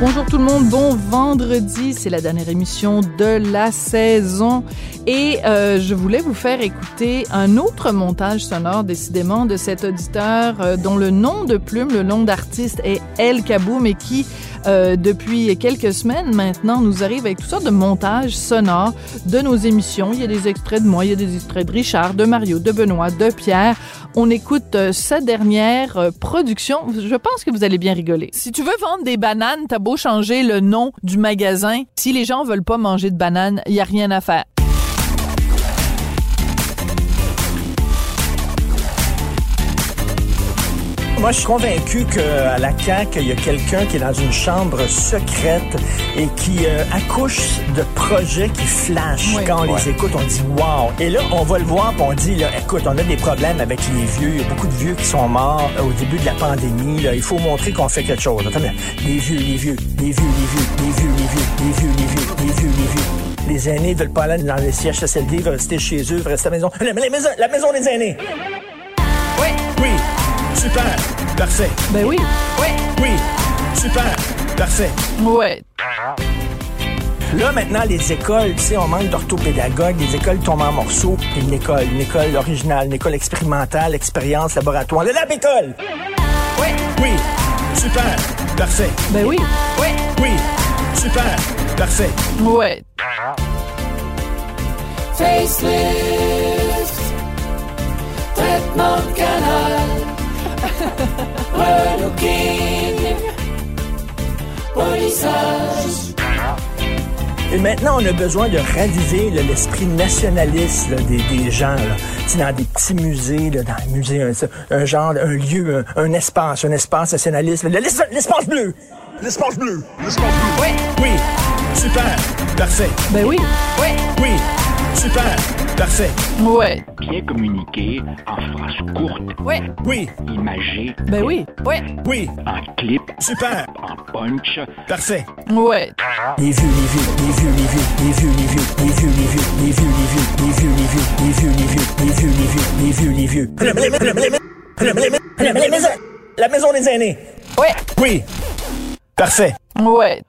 Bonjour tout le monde, bon vendredi, c'est la dernière émission de la saison. Et euh, je voulais vous faire écouter un autre montage sonore décidément de cet auditeur euh, dont le nom de plume, le nom d'artiste est El Kaboum et qui euh, depuis quelques semaines maintenant nous arrive avec toutes sortes de montages sonores de nos émissions. Il y a des extraits de moi, il y a des extraits de Richard, de Mario, de Benoît, de Pierre. On écoute euh, sa dernière euh, production. Je pense que vous allez bien rigoler. Si tu veux vendre des bananes, t'as beau changer le nom du magasin. Si les gens veulent pas manger de bananes, il y a rien à faire. Moi, je suis convaincu qu'à la CAQ, il y a quelqu'un qui est dans une chambre secrète et qui euh, accouche de projets qui flashent. Oui. Quand on les écoute, on dit wow. Et là, on va le voir, puis on dit, là, écoute, on a des problèmes avec les vieux. Il y a beaucoup de vieux qui sont morts euh, au début de la pandémie. là. Il faut montrer qu'on fait quelque chose. Attends, les vieux, les vieux, les vieux, les vieux, les vieux, les vieux, les vieux, les vieux, les vieux, les vieux. Les aînés veulent pas aller dans les CHSLD, veulent rester chez eux, veulent rester à la maison. La, la maison, la maison des aînés. Oui, Oui, super, parfait. ben oui, oui, Oui, super, parfait. ouais. Là, maintenant, les écoles, tu sais, on manque d'orthopédagogues, les écoles tombent en morceaux. Une école, une école originale, une école expérimentale, expérience, laboratoire. Le lab école! Oui. Oui, super, parfait. Ben oui, oui, Oui, super, parfait. ouais. Facelift, traitement de canal, relooking, polissage. Et maintenant, on a besoin de raviver l'esprit nationaliste là, des, des gens. Dans des petits musées, là, dans un musée, un, un genre, un lieu, un, un espace, un espace nationaliste. L'es- L'espace bleu! L'espace bleu! L'espace bleu! Oui. Oui, super, parfait. Ben oui, oui, Oui, super, parfait. ouais. bien communiquer en phrases courtes, Oui, Oui, imagées, ben oui, oui, oui, en clip, super, en punch, parfait. ouais. Les vieux, les vieux, les vieux, les vieux, les vieux, les vieux, les vieux, les vieux, les vieux, les vieux, les vieux, les vieux, les vieux, les vieux, les vieux, les vieux, les vieux. La maison des aînés. Ouais. Oui. Parfait. Ouais.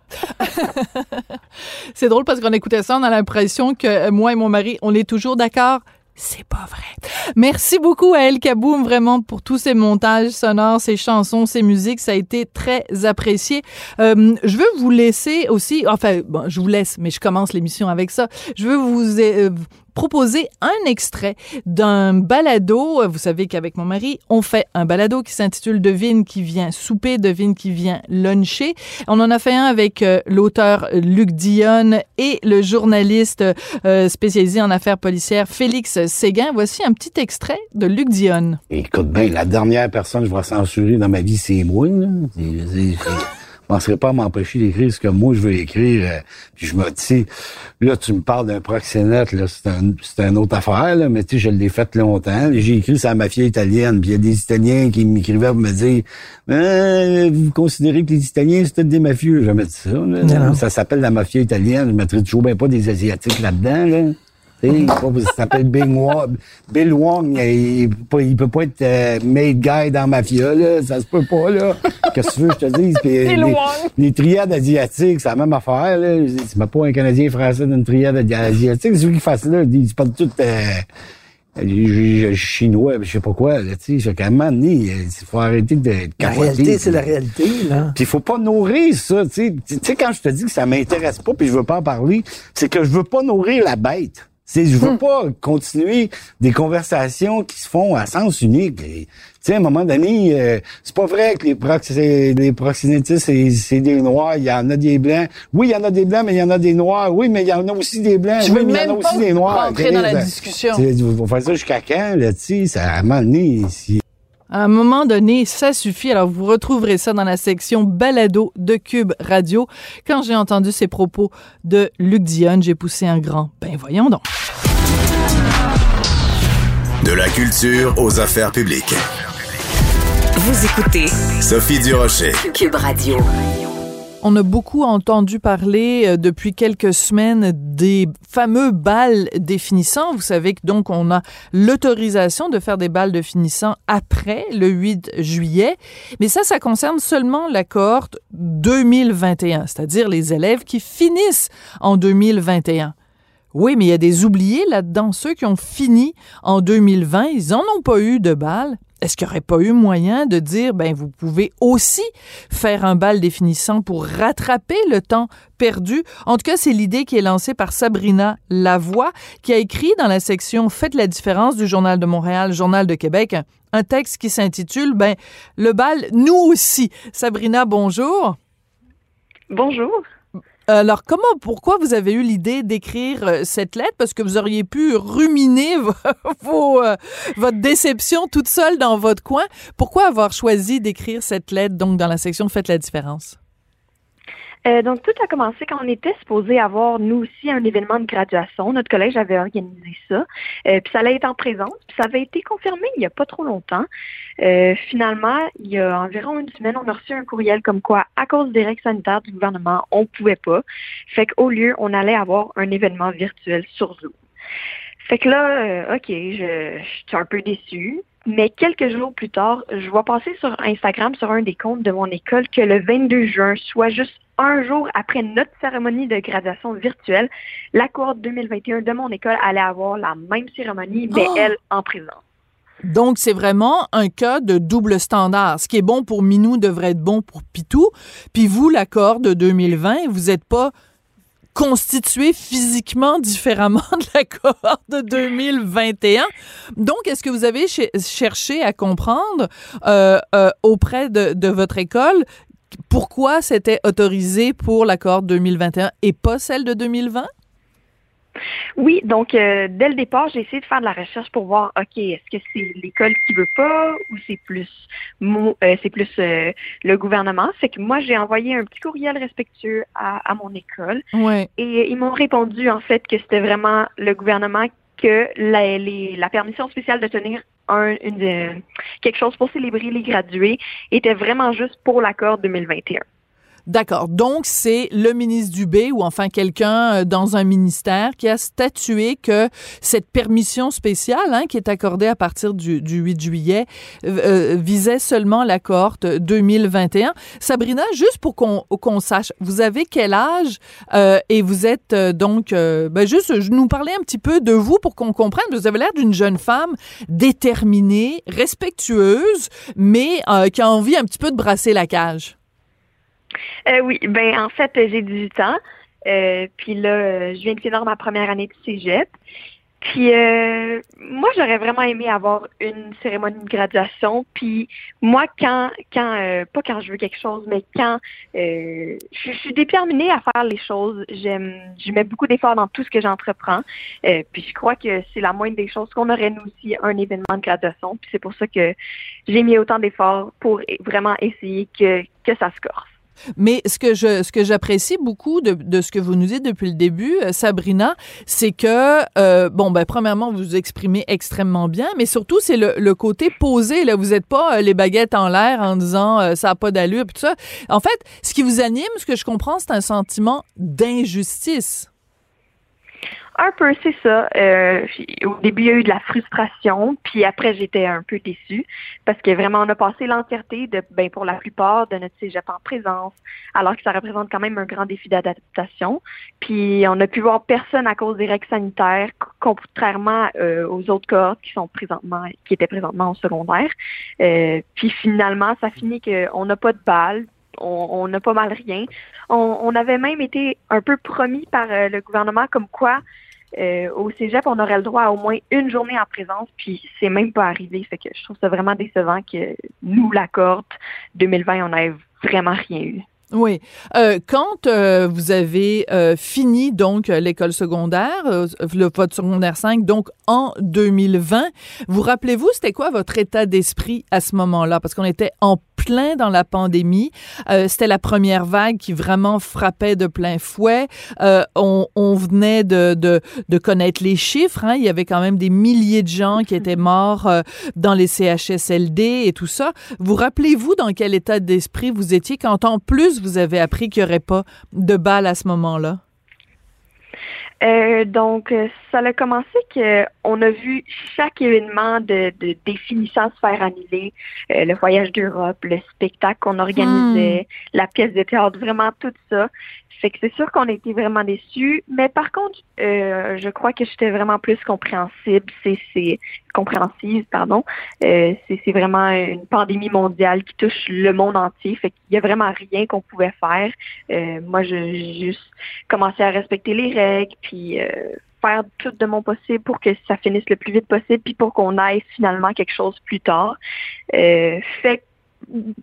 c'est drôle parce qu'on écoutait ça, on a l'impression que euh, moi et mon mari, on est toujours d'accord. C'est pas vrai. Merci beaucoup à El Kaboum vraiment pour tous ces montages sonores, ces chansons, ces musiques. Ça a été très apprécié. Euh, je veux vous laisser aussi, enfin, bon, je vous laisse, mais je commence l'émission avec ça. Je veux vous euh, proposer un extrait d'un balado. Vous savez qu'avec mon mari, on fait un balado qui s'intitule Devine qui vient souper, devine qui vient luncher. On en a fait un avec euh, l'auteur Luc Dionne et le journaliste euh, spécialisé en affaires policières Félix Séguin. Voici un petit extrait de Luc Dionne. Écoute bien, la dernière personne que je vais censurer dans ma vie, c'est moi. Je ne penserais pas à m'empêcher d'écrire ce que moi je veux écrire. euh, puis je me dis, là, tu me parles d'un proxénète, là, c'est un, c'est une autre affaire, là, mais tu sais, je l'ai fait longtemps. J'ai écrit sur la mafia italienne, puis il y a des Italiens qui m'écrivaient pour me dire Euh, vous considérez que les Italiens, c'est tous des mafieux. Je me dis ça. là. Non. Ça s'appelle la mafia italienne. Je mettrais toujours bien pas des Asiatiques là-dedans. Là. Sais, ça s'appelle Bill Wong. Bill Wong, il, peut pas- il peut pas être euh, made guy dans Mafia, là. Ça se peut pas, là. Qu'est-ce que tu veux que je te dise? Puis, Bill les, Wong. les triades asiatiques, c'est la même affaire, là. C'est pas un Canadien français d'une triade asiatique. C'est ceux qui fassent là. Ils parlent tout, euh, euh, chinois, je sais pas quoi, là, tu sais. Fait qu'à un moment donné, il faut arrêter de de La réalité, c'est la réalité, là. Puis il faut pas nourrir ça, tu sais. Tu sais, quand je te dis que ça m'intéresse pas puis je veux pas en parler, c'est que je veux pas nourrir la bête. C'est, je veux pas continuer des conversations qui se font à sens unique. Tu sais, à un moment donné, euh, c'est pas vrai que les, prox les proxénétistes, c'est, des noirs. Il y en a des blancs. Oui, il y en a des blancs, mais il y en a des noirs. Oui, mais il y en a aussi des blancs. Je oui, veux mais il y en a aussi des noirs. rentrer dans la discussion. On va faire ça jusqu'à quand, là, tu sais? Ça, moment donné, si- À un moment donné, ça suffit. Alors, vous retrouverez ça dans la section balado de Cube Radio. Quand j'ai entendu ces propos de Luc Dionne, j'ai poussé un grand. Ben, voyons donc. De la culture aux affaires publiques. Vous écoutez Sophie Durocher. Cube Radio. On a beaucoup entendu parler euh, depuis quelques semaines des fameux balles définissants. Vous savez que donc on a l'autorisation de faire des balles de finissant après le 8 juillet, mais ça, ça concerne seulement la cohorte 2021, c'est-à-dire les élèves qui finissent en 2021. Oui, mais il y a des oubliés là-dedans. Ceux qui ont fini en 2020, ils n'en ont pas eu de balles. Est-ce qu'il n'y aurait pas eu moyen de dire, ben, vous pouvez aussi faire un bal définissant pour rattraper le temps perdu? En tout cas, c'est l'idée qui est lancée par Sabrina Lavoie, qui a écrit dans la section Faites la différence du Journal de Montréal, Journal de Québec, un texte qui s'intitule, ben, le bal, nous aussi. Sabrina, bonjour. Bonjour. Alors, comment, pourquoi vous avez eu l'idée d'écrire euh, cette lettre? Parce que vous auriez pu ruminer vos, euh, votre déception toute seule dans votre coin. Pourquoi avoir choisi d'écrire cette lettre, donc, dans la section Faites la différence? Euh, donc, tout a commencé quand on était supposé avoir, nous aussi, un événement de graduation. Notre collège avait organisé ça. Euh, puis ça allait être en présence. Puis ça avait été confirmé il n'y a pas trop longtemps. Euh, finalement, il y a environ une semaine, on a reçu un courriel comme quoi, à cause des règles sanitaires du gouvernement, on pouvait pas. Fait qu'au lieu, on allait avoir un événement virtuel sur Zoom. Fait que là, euh, OK, je, je suis un peu déçue. Mais quelques jours plus tard, je vois passer sur Instagram, sur un des comptes de mon école, que le 22 juin, soit juste un jour après notre cérémonie de graduation virtuelle, la cohorte 2021 de mon école allait avoir la même cérémonie, mais Oh! elle en présence. Donc, c'est vraiment un cas de double standard. Ce qui est bon pour Minou devrait être bon pour Pitou. Puis vous, l'accord de 2020, vous n'êtes pas constitué physiquement différemment de la cohorte de 2021. Donc, est-ce que vous avez ch- cherché à comprendre euh, euh, auprès de, de votre école pourquoi c'était autorisé pour la cohorte 2021 et pas celle de 2020? Oui, donc euh, dès le départ, j'ai essayé de faire de la recherche pour voir, ok, est-ce que c'est l'école qui veut pas ou c'est plus euh, c'est plus euh, le gouvernement? C'est que moi, j'ai envoyé un petit courriel respectueux à, à mon école Ouais. et ils m'ont répondu en fait que c'était vraiment le gouvernement que la, les- la permission spéciale de tenir un, une, euh, quelque chose pour célébrer les gradués était vraiment juste pour l'accord 2021. D'accord. Donc, c'est le ministre Dubé ou enfin quelqu'un euh, dans un ministère qui a statué que cette permission spéciale hein, qui est accordée à partir du, du 8 juillet euh, visait seulement la cohorte 2021. Sabrina, juste pour qu'on sache, vous avez quel âge euh, et vous êtes euh, donc, ben juste je nous parler un petit peu de vous pour qu'on comprenne. Vous avez l'air d'une jeune femme déterminée, respectueuse, mais qui a envie un petit peu de brasser la cage. Euh, oui, ben en fait, j'ai 18 ans. Euh, puis là, je viens de finir ma première année de cégep. Puis euh, moi, j'aurais vraiment aimé avoir une cérémonie de graduation. Puis moi, quand, quand, euh, pas quand je veux quelque chose, mais quand euh, je, je suis déterminée à faire les choses. J'aime, je mets beaucoup d'efforts dans tout ce que j'entreprends. Euh, puis je crois que c'est la moindre des choses qu'on aurait nous aussi un événement de graduation. Puis c'est pour ça que j'ai mis autant d'efforts pour vraiment essayer que que ça se corse. Mais ce que je ce que j'apprécie beaucoup de, de ce que vous nous dites depuis le début, euh, Sabrina, c'est que euh, bon ben premièrement vous vous exprimez extrêmement bien, mais surtout c'est le, le côté posé là. Vous êtes pas euh, les baguettes en l'air en disant ça a pas d'allure tout ça. En fait, ce qui vous anime, ce que je comprends, c'est un sentiment d'injustice. Un peu, c'est ça. Euh, au début, il y a eu de la frustration, puis après, j'étais un peu déçue parce que vraiment, on a passé l'entièreté de, ben, pour la plupart de notre cégep en présence, alors que ça représente quand même un grand défi d'adaptation. Puis on a pu voir personne à cause des règles sanitaires, contrairement euh, aux autres cohortes qui sont présentement, qui étaient présentement au secondaire. Euh, puis finalement, ça finit qu'on n'a pas de balles, on n'a pas mal rien. On, on avait même été un peu promis par euh, le gouvernement comme quoi Euh, au cégep, on aurait le droit à au moins une journée en présence, puis c'est même pas arrivé. Fait que je trouve ça vraiment décevant que nous, la cohorte 2020, on n'ait vraiment rien eu. Oui. Euh, quand euh, vous avez euh, fini donc l'école secondaire, euh, le votre secondaire 5, donc en 2020, vous rappelez-vous c'était quoi votre état d'esprit à ce moment-là? Parce qu'on était en plein dans la pandémie, Euh, c'était la première vague qui vraiment frappait de plein fouet. Euh, on, on venait de, de, de connaître les chiffres. Hein. Il y avait quand même des milliers de gens qui étaient morts dans les CHSLD et tout ça. Vous rappelez-vous dans quel état d'esprit vous étiez quand en plus vous avez appris qu'il n'y aurait pas de balles à ce moment-là? Euh, donc, euh, ça a commencé que on a vu chaque événement de, de définissant se faire annuler, euh, le voyage d'Europe, le spectacle qu'on organisait, la pièce de théâtre, vraiment tout ça. Fait que c'est sûr qu'on a été vraiment déçus, mais par contre, euh, je crois que j'étais vraiment plus compréhensible. C'est, c'est compréhensive, pardon. Euh, c'est, vraiment une pandémie mondiale qui touche le monde entier. Fait qu'il y a vraiment rien qu'on pouvait faire. Euh, moi, j'ai juste commencé à respecter les règles, puis euh, faire tout de mon possible pour que ça finisse le plus vite possible, puis pour qu'on aille finalement quelque chose plus tard. Euh, fait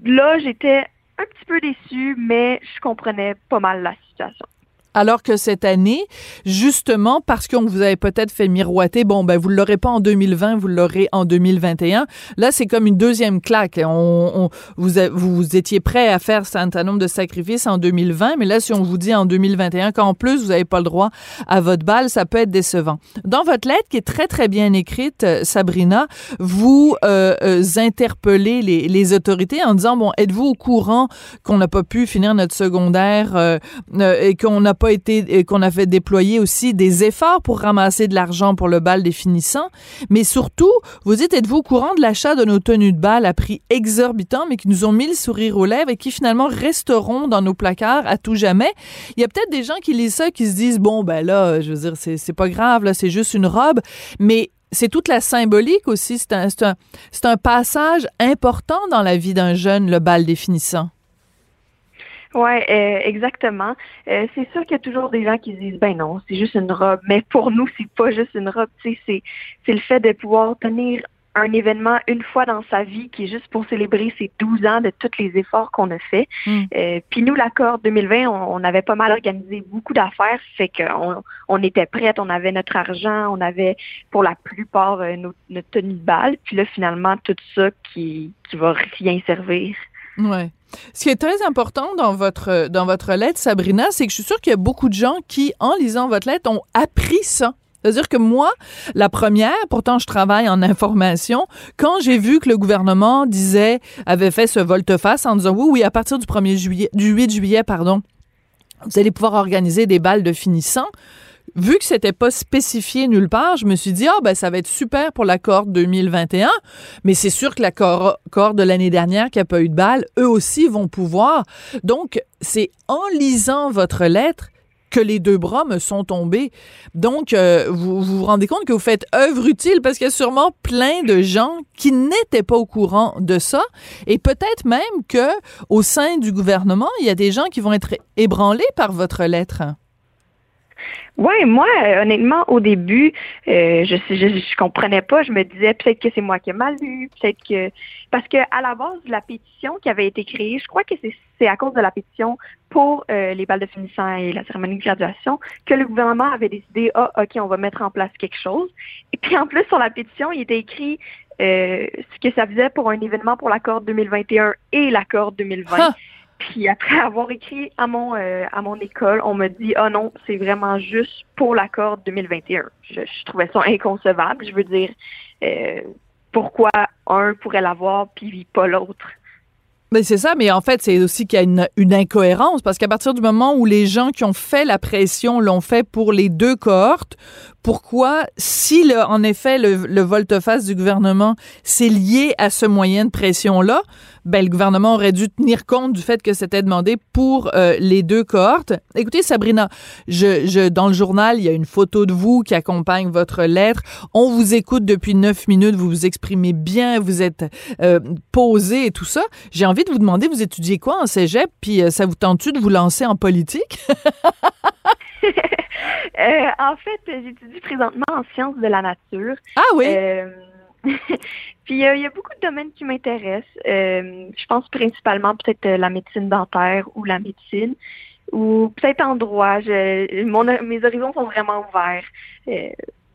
là, j'étais un petit peu déçue, mais je comprenais pas mal la situation. Alors que cette année, justement, parce qu'on vous avait peut-être fait miroiter, bon, ben, vous l'aurez pas en 2020, vous l'aurez en 2021. Là, c'est comme une deuxième claque. On, on- vous, vous étiez prêt à faire un certain nombre de sacrifices en 2020, mais là, si on vous dit en 2021 qu'en plus, vous n'avez pas le droit à votre balle, ça peut être décevant. Dans votre lettre, qui est très, très bien écrite, euh, Sabrina, vous euh, euh, interpellez les, les autorités en disant, bon, êtes-vous au courant qu'on n'a pas pu finir notre secondaire euh, euh, et qu'on n'a et qu'on a fait déployer aussi des efforts pour ramasser de l'argent pour le bal des finissants, mais surtout, vous dites êtes-vous au courant de l'achat de nos tenues de bal à prix exorbitant mais qui nous ont mis le sourire aux lèvres et qui finalement resteront dans nos placards à tout jamais? Il y a peut-être des gens qui lisent ça qui se disent bon ben là, je veux dire c'est pas grave là, c'est juste une robe, mais c'est toute la symbolique aussi, c'est un, un, passage important dans la vie d'un jeune, le bal des Ouais, euh, exactement. Euh, c'est sûr qu'il y a toujours des gens qui se disent ben non, c'est juste une robe. Mais pour nous, c'est pas juste une robe. Tu sais, c'est c'est le fait de pouvoir tenir un événement une fois dans sa vie qui est juste pour célébrer ces 12 ans de tous les efforts qu'on a fait. Mm. Euh, Puis nous, l'accord 2020, on, on avait pas mal organisé beaucoup d'affaires, fait qu'on on était prêtes, on avait notre argent, on avait pour la plupart euh, nos- notre tenue de balle. Puis là, finalement, tout ça qui qui va rien servir. Ouais. Ce qui est très important dans votre dans votre lettre, Sabrina, c'est que je suis sûre qu'il y a beaucoup de gens qui, en lisant votre lettre, ont appris ça. C'est-à-dire que moi, la première, pourtant je travaille en information, quand j'ai vu que le gouvernement disait, avait fait ce volte-face en disant oui, oui, à partir du 1er juillet, du 8 juillet, pardon, vous allez pouvoir organiser des balles de finissants. Vu que c'était pas spécifié nulle part, je me suis dit, ah, ben, ça va être super pour la cohorte 2021. Mais c'est sûr que la cohorte de l'année dernière qui a pas eu de balles, eux aussi vont pouvoir. Donc, c'est en lisant votre lettre que les deux bras me sont tombés. Donc, euh, vous, vous vous rendez compte que vous faites œuvre utile parce qu'il y a sûrement plein de gens qui n'étaient pas au courant de ça. Et peut-être même que au sein du gouvernement, il y a des gens qui vont être ébranlés par votre lettre. Ouais, moi, honnêtement, au début, euh, je, je je comprenais pas. Je me disais peut-être que c'est moi qui ai mal lu, peut-être que parce que à la base, la pétition qui avait été créée, je crois que c'est à cause de la pétition pour euh, les balles de finissant et la cérémonie de graduation que le gouvernement avait décidé ah ok on va mettre en place quelque chose. Et puis en plus sur la pétition, il était écrit euh, ce que ça faisait pour un événement pour l'accord 2021 et l'accord 2020. Ha! Puis après avoir écrit à mon euh, à mon école, on m'a dit ah non, c'est vraiment juste pour l'accord 2021. Je, trouvais ça inconcevable. Je veux dire euh, pourquoi un pourrait l'avoir puis pas l'autre? Ben c'est ça, mais en fait, c'est aussi qu'il y a une incohérence parce qu'à partir du moment où les gens qui ont fait la pression l'ont fait pour les deux cohortes, pourquoi, si le, en effet le, le volte-face du gouvernement c'est lié à ce moyen de pression-là, ben le gouvernement aurait dû tenir compte du fait que c'était demandé pour euh, les deux cohortes. Écoutez, Sabrina, je, je, dans le journal, il y a une photo de vous qui accompagne votre lettre. On vous écoute depuis neuf minutes, vous vous exprimez bien, vous êtes euh, posé et tout ça. J'ai envie de vous demander, vous étudiez quoi en cégep, puis euh, ça vous tente-tu de vous lancer en politique? Euh, en fait, j'étudie présentement en sciences de la nature. Ah oui? Euh, puis euh, il y a beaucoup de domaines qui m'intéressent. Je pense principalement peut-être la médecine dentaire ou la médecine ou peut-être en droit. Je, mon, mes horizons sont vraiment ouverts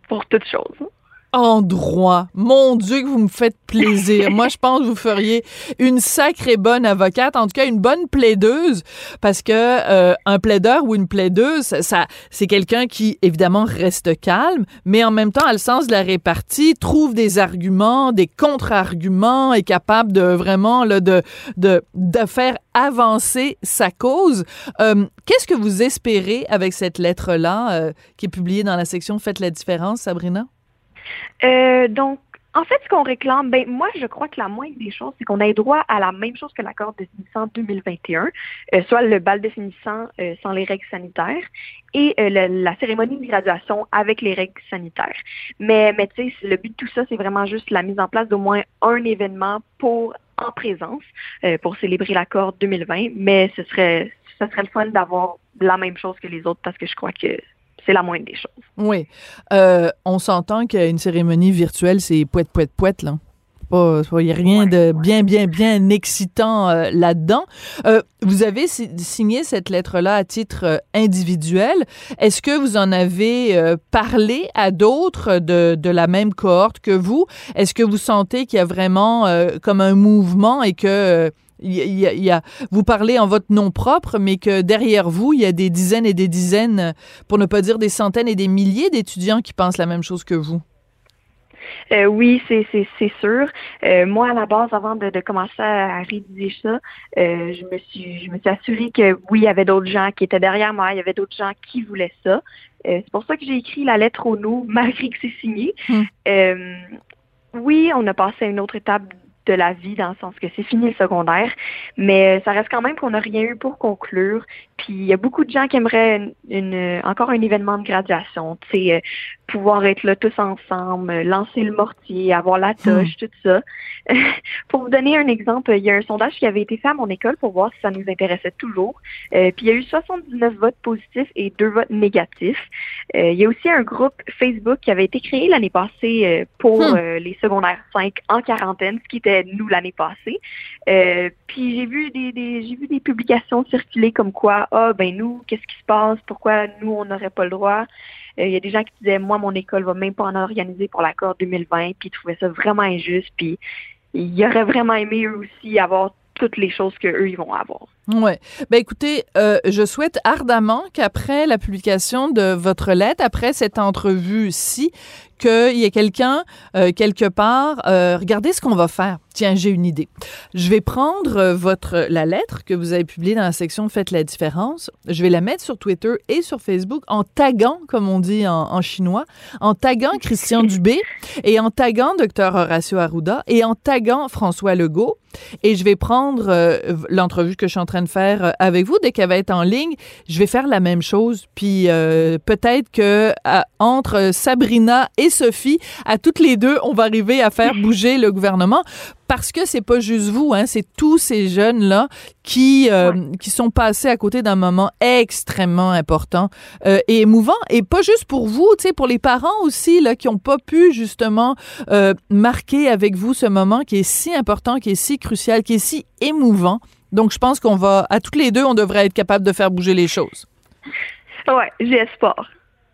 pour toutes choses. En droit. Mon Dieu, que vous me faites plaisir. Moi, je pense que vous feriez une sacrée bonne avocate, en tout cas une bonne plaideuse, parce que euh, un plaideur ou une plaideuse, ça, ça- c'est quelqu'un qui évidemment reste calme, mais en même temps a le sens de la répartie, trouve des arguments, des contre-arguments, est capable de vraiment là, de, de de faire avancer sa cause. Euh, Qu'est-ce que vous espérez avec cette lettre-là euh, qui est publiée dans la section Faites la différence, Sabrina? Euh, donc, en fait, ce qu'on réclame, ben moi, je crois que la moindre des choses, c'est qu'on ait droit à la même chose que l'accord définissant 2021, euh, soit le bal définissant euh, sans les règles sanitaires et euh, la cérémonie de graduation avec les règles sanitaires. Mais, mais tu sais, le but de tout ça, c'est vraiment juste la mise en place d'au moins un événement pour en présence euh, pour célébrer l'accord 2020. Mais ce serait, ce serait le fun d'avoir la même chose que les autres parce que je crois que c'est la moindre des choses. Oui. Euh, on s'entend qu'une cérémonie virtuelle, c'est poète, poète, poète, là. Il n'y a rien de bien, bien, bien excitant euh, là-dedans. Euh, vous avez si- signé cette lettre-là à titre euh, individuel. Est-ce que vous en avez parlé à d'autres de, de la même cohorte que vous? Est-ce que vous sentez qu'il y a vraiment comme un mouvement et que il y a- il y vous parlez en votre nom propre, mais que derrière vous, il y a des dizaines et des dizaines, pour ne pas dire des centaines et des milliers d'étudiants qui pensent la même chose que vous. Euh, oui, c'est sûr. Euh, moi, à la base, avant de, de commencer à, à rédiger ça, euh, je me suis je me suis assurée que oui, il y avait d'autres gens qui étaient derrière moi, il y avait d'autres gens qui voulaient ça. C'est pour ça que j'ai écrit la lettre au nous, malgré que c'est signé. Hmm. Oui, on a passé à une autre étape de la vie, dans le sens que c'est fini le secondaire, mais ça reste quand même qu'on n'a rien eu pour conclure. Puis il y a beaucoup de gens qui aimeraient une, une- encore un événement de graduation, tu sais, euh, pouvoir être là tous ensemble, euh, lancer le mortier, avoir la toche, tout ça. pour vous donner un exemple, il y a un sondage qui avait été fait à mon école pour voir si ça nous intéressait toujours. Euh, puis il y a eu 79 votes positifs et deux votes négatifs. Euh, il y a aussi un groupe Facebook qui avait été créé l'année passée euh, pour Hmm. euh, les secondaires 5 en quarantaine, ce qui était nous l'année passée. Euh, puis j'ai vu des, des j'ai vu des publications circuler comme quoi ah ben nous qu'est-ce qui se passe? Pourquoi nous on n'aurait pas le droit? Il y a des gens qui disaient moi mon école va même pas en organiser pour l'accord 2020 puis ils trouvaient ça vraiment injuste puis ils auraient vraiment aimé eux aussi avoir toutes les choses que eux ils vont avoir Ouais. Ben écoutez, euh, je souhaite ardemment qu'après la publication de votre lettre, après cette entrevue-ci, qu'il y ait quelqu'un euh, quelque part. euh, regardez ce qu'on va faire. Tiens, j'ai une idée. Je vais prendre euh, votre la lettre que vous avez publiée dans la section Faites la différence. Je vais la mettre sur Twitter et sur Facebook en taguant, comme on dit en, en chinois, en taguant Christian Dubé et en taguant Dr Horacio Arruda et en taguant François Legault. Et je vais prendre euh, l'entrevue que je suis en train de faire euh, avec vous dès qu'elle va être en ligne. Je vais faire la même chose. Puis euh, peut-être que à- entre Sabrina et Sophie, à toutes les deux, on va arriver à faire bouger le gouvernement. Parce que c'est pas juste vous, hein, c'est tous ces jeunes là qui euh, qui sont passés à côté d'un moment extrêmement important euh, et émouvant et pas juste pour vous, tu sais, pour les parents aussi là qui ont pas pu justement euh, marquer avec vous ce moment qui est si important, qui est si crucial, qui est si émouvant. Donc je pense qu'on va à toutes les deux, on devrait être capable de faire bouger les choses. ouais espoir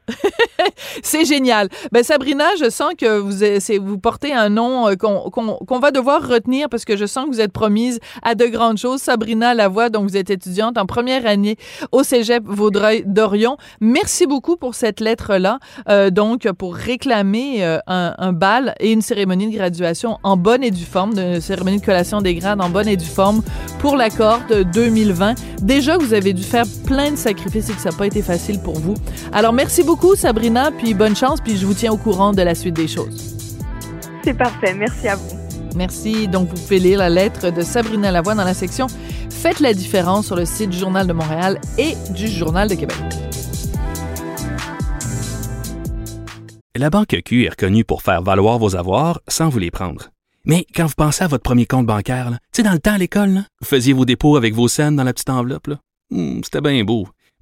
C'est génial. Ben Sabrina, je sens que vous vous portez un nom euh, qu'on va devoir retenir parce que je sens que vous êtes promise à de grandes choses. Sabrina Lavoie, donc vous êtes étudiante en première année au Cégep Vaudreuil-Dorion. Merci beaucoup pour cette lettre-là. Euh, donc pour réclamer euh, un, un bal et une cérémonie de graduation en bonne et due forme, une cérémonie de collation des grades en bonne et due forme pour la cohorte 2020. Déjà vous avez dû faire plein de sacrifices et que ça n'a pas été facile pour vous. Alors merci beaucoup Sabrina, puis bonne chance, puis je vous tiens au courant de la suite des choses. c'est parfait merci à vous Merci. Donc vous pouvez lire la lettre de Sabrina Lavoie dans la section Faites la différence sur le site du Journal de Montréal et du Journal de Québec. La Banque Q est reconnue pour faire valoir vos avoirs sans vous les prendre. Mais quand vous pensez à votre premier compte bancaire, tu sais, dans le temps à l'école, là, vous faisiez vos dépôts avec vos scènes dans la petite enveloppe. Hmm, C'était bien beau.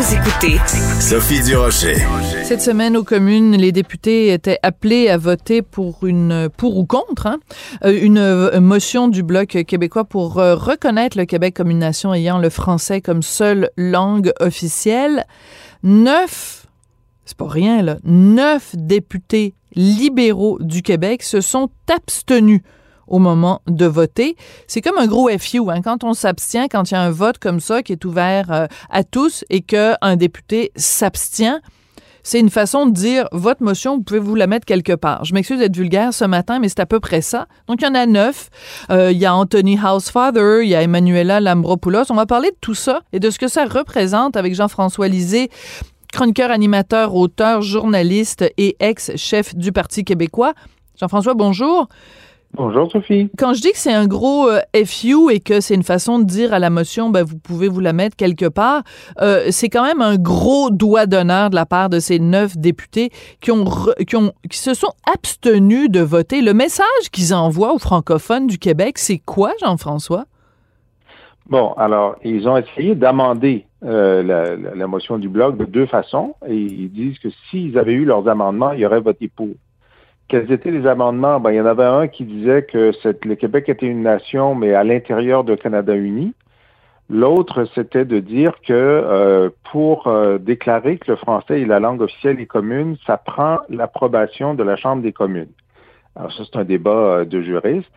Vous écoutez Sophie Durocher. Cette semaine aux communes, les députés étaient appelés à voter pour une pour ou contre hein, euh, une euh, motion du bloc québécois pour euh, reconnaître le Québec comme une nation ayant le français comme seule langue officielle. Neuf, c'est pas rien là, neuf députés libéraux du Québec se sont abstenus au moment de voter. C'est comme un gros FU. Hein. Quand on s'abstient, quand il y a un vote comme ça qui est ouvert euh, à tous et qu'un député s'abstient, c'est une façon de dire votre motion, vous pouvez vous la mettre quelque part. Je m'excuse d'être vulgaire ce matin, mais c'est à peu près ça. Donc, il y en a neuf. Euh, il y a Anthony Housefather, il y a Emmanuela Lambropoulos. On va parler de tout ça et de ce que ça représente avec Jean-François Lisée, chroniqueur, animateur, auteur, journaliste et ex-chef du Parti québécois. Jean-François, bonjour. Bonjour Sophie. Quand je dis que c'est un gros euh, FU et que c'est une façon de dire à la motion, ben, vous pouvez vous la mettre quelque part, euh, c'est quand même un gros doigt d'honneur de la part de ces neuf députés qui, ont, qui, ont, qui se sont abstenus de voter. Le message qu'ils envoient aux francophones du Québec, c'est quoi, Jean-François? Bon, alors, ils ont essayé d'amender euh, la, la, la motion du Bloc de deux façons et ils disent que s'ils avaient eu leurs amendements, ils auraient voté pour. Quels étaient les amendements? Ben, il y en avait un qui disait que le Québec était une nation, mais à l'intérieur de Canada uni. L'autre, c'était de dire que euh, pour euh, déclarer que le français est la langue officielle et commune, ça prend l'approbation de la Chambre des communes. Alors ça, c'est un débat euh, de juristes.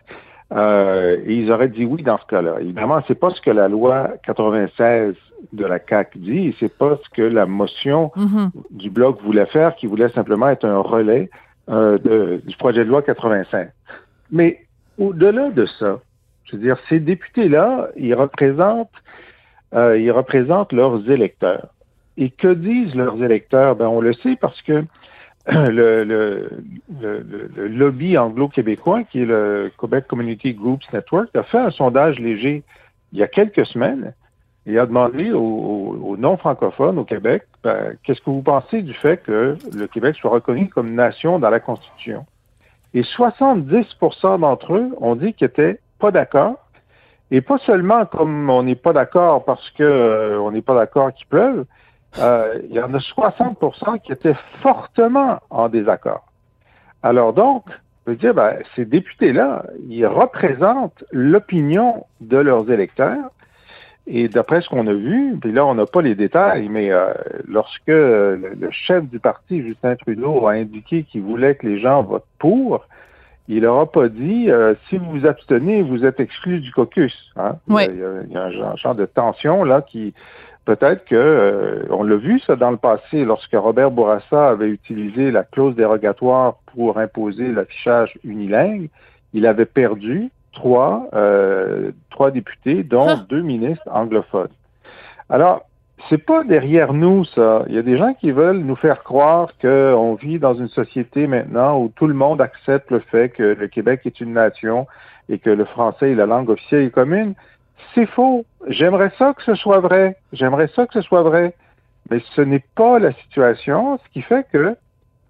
et ils auraient dit oui dans ce cas-là. Évidemment, c'est pas ce que la loi 96 de la CAC dit, et c'est pas ce que la motion Mm-hmm. du bloc voulait faire, qui voulait simplement être un relais euh, du projet de loi 85. Mais au-delà de ça, je veux dire, ces députés-là, ils représentent, euh, ils représentent leurs électeurs. Et que disent leurs électeurs? Ben, on le sait parce que le, le, le, le lobby anglo-québécois, qui est le Quebec Community Groups Network, a fait un sondage léger il y a quelques semaines et a demandé aux, aux non-francophones au Québec, ben, qu'est-ce que vous pensez du fait que le Québec soit reconnu comme nation dans la Constitution? Et 70% d'entre eux ont dit qu'ils n'étaient pas d'accord. Et pas seulement comme on n'est pas d'accord parce que euh, on n'est pas d'accord qu'il pleuve, euh, il y en a 60% qui étaient fortement en désaccord. Alors donc, je veux dire, ben, ces députés-là, ils représentent l'opinion de leurs électeurs. Et d'après ce qu'on a vu, puis là, on n'a pas les détails, mais euh, lorsque le, le, chef du parti, Justin Trudeau, a indiqué qu'il voulait que les gens votent pour, il leur a pas dit euh, si vous vous abstenez, vous êtes exclu du caucus. Hein? Oui. Il, y a, il, y a, un genre, genre de tension là qui peut-être que euh, on l'a vu ça dans le passé lorsque Robert Bourassa avait utilisé la clause dérogatoire pour imposer l'affichage unilingue, il avait perdu trois, euh, trois députés, dont Ah. deux ministres anglophones. Alors, c'est pas derrière nous, ça. Il y a des gens qui veulent nous faire croire qu'on vit dans une société maintenant où tout le monde accepte le fait que le Québec est une nation et que le français est la langue officielle et commune. C'est faux. J'aimerais ça que ce soit vrai. J'aimerais ça que ce soit vrai. Mais ce n'est pas la situation, ce qui fait que,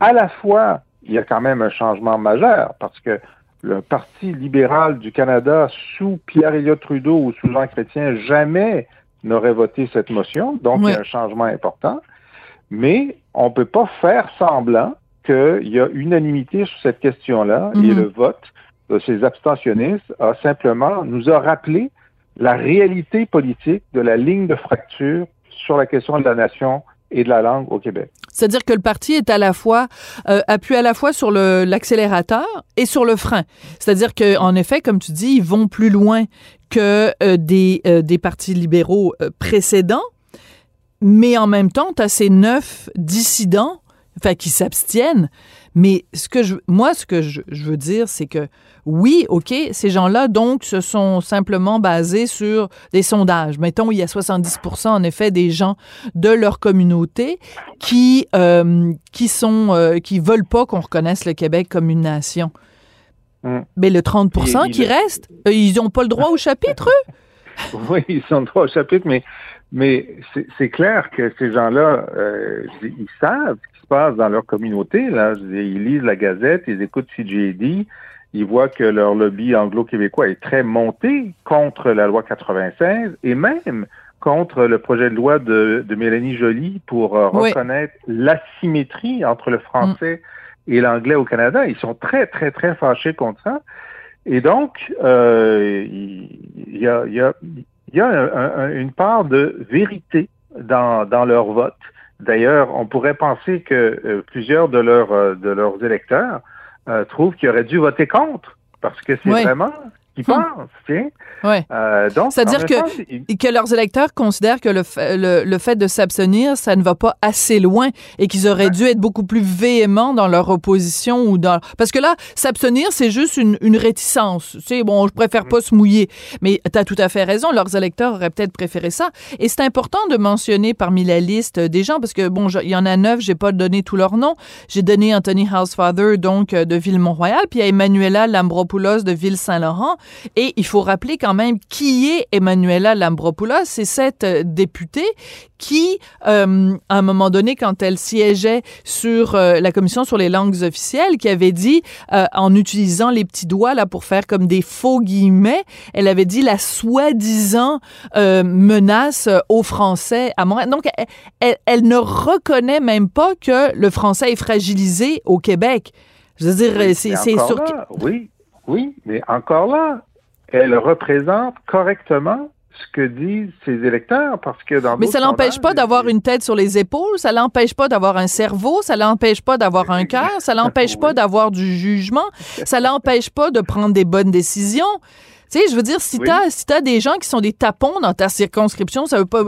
à la fois, il y a quand même un changement majeur parce que le Parti libéral du Canada sous Pierre-Éliott Trudeau ou sous Jean Chrétien jamais n'aurait voté cette motion, donc Oui. il y a un changement important. Mais on ne peut pas faire semblant qu'il y a unanimité sur cette question-là et Mhm. le vote de ces abstentionnistes a simplement nous a rappelé la réalité politique de la ligne de fracture sur la question de la nation et de la langue au Québec. C'est-à-dire que le parti est à la fois euh, appuie à la fois sur l'accélérateur et sur le frein. C'est-à-dire que en effet, comme tu dis, ils vont plus loin que euh, des euh, des partis libéraux précédents, mais en même temps, tu as ces neuf dissidents, enfin qui s'abstiennent, Mais ce que je, moi, ce que je, je veux dire, c'est que oui, OK, ces gens-là, donc, se sont simplement basés sur des sondages. Mettons, il y a 70 en effet des gens de leur communauté qui, euh, qui sont, euh, qui veulent pas qu'on reconnaisse le Québec comme une nation. Mm. Mais le 30 Et- qui il- reste, euh, ils n'ont pas le droit au chapitre, eux? Oui, ils sont trois chapitres, mais, mais c'est clair que ces gens-là, euh, ils savent se passe dans leur communauté. Là. Ils lisent la Gazette, ils écoutent CJD, ils voient que leur lobby anglo-québécois est très monté contre la loi 96 et même contre le projet de loi de, de Mélanie Joly pour euh, Oui. reconnaître l'asymétrie entre le français et l'anglais au Canada. Ils sont très, très, très fâchés contre ça. Et donc, euh, il y a, il y a, il y a un- un- une part de vérité dans, dans leur vote. D'ailleurs, on pourrait penser que euh, plusieurs de leurs, euh, de leurs électeurs euh, trouvent qu'ils auraient dû voter contre, parce que c'est Oui. vraiment ce qu'ils Hmm. pensent. tiens. Ouais. Euh, donc, C'est-à-dire que, que leurs électeurs considèrent que le, fa- le, le fait de s'abstenir, ça ne va pas assez loin et qu'ils auraient dû être beaucoup plus véhéments dans leur opposition ou dans... Parce que là, s'abstenir, c'est juste une, une réticence. Tu sais, bon, je préfère pas se mouiller. Mais tu as tout à fait raison, leurs électeurs auraient peut-être préféré ça. Et c'est important de mentionner parmi la liste des gens, parce que, bon, il y en a neuf, j'ai pas donné tous leurs noms. J'ai donné Anthony Housefather, donc, euh, de Ville-Mont-Royal, puis a Emmanuela Lambropoulos de Ville-Saint-Laurent. Et il faut rappeler quand même qui est Emmanuela Lambropoulos. C'est cette euh, députée qui, euh, à un moment donné, quand elle siégeait sur euh, la commission sur les langues officielles, qui avait dit, euh, en utilisant les petits doigts là pour faire comme des faux guillemets, elle avait dit la soi-disant menace euh, au français à Montréal. Donc, elle, elle- elle ne reconnaît même pas que le français est fragilisé au Québec. Je veux dire, c'est sur... là, Oui, oui, mais encore là, elle représente correctement ce que disent ses électeurs parce que dans Mais ça l'empêche pas d'avoir une tête sur les épaules, ça l'empêche pas d'avoir un cerveau, ça l'empêche pas d'avoir un cœur, ça l'empêche pas d'avoir du jugement, ça l'empêche pas de prendre des bonnes décisions. Tu sais, je veux dire, si Oui. t'as si t'as des gens qui sont des tapons dans ta circonscription, ça veut pas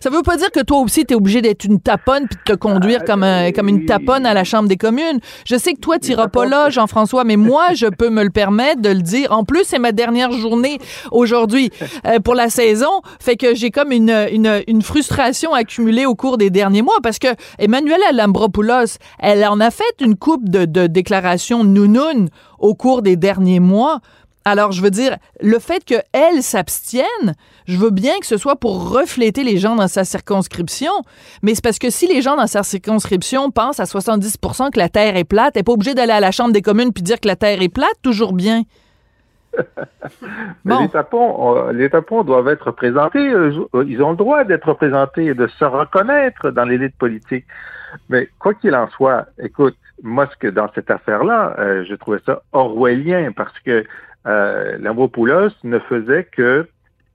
ça veut pas dire que toi aussi t'es obligé d'être une taponne puis de te conduire comme un, comme une taponne à la Chambre des communes. Je sais que toi t'iras pas là, Jean-François, mais moi je peux me le permettre de le dire. En plus, c'est ma dernière journée aujourd'hui euh, pour la saison, fait que j'ai comme une, une, une frustration accumulée au cours des derniers mois parce que Emmanuela Lambropoulos, elle en a fait une coupe de, de déclarations nounounes au cours des derniers mois. Alors, je veux dire, le fait qu'elle s'abstienne, je veux bien que ce soit pour refléter les gens dans sa circonscription, mais c'est parce que si les gens dans sa circonscription pensent à 70% que la Terre est plate, elle n'est pas obligée d'aller à la Chambre des communes puis dire que la Terre est plate, toujours bien. Mais Bon. les, tapons, euh, les tapons doivent être représentés. euh, Ils ont le droit d'être représentés et de se reconnaître dans l'élite politique. Mais quoi qu'il en soit, écoute, moi, ce que dans cette affaire-là, euh, je trouvais ça orwellien parce que euh, Lambropoulos ne faisait que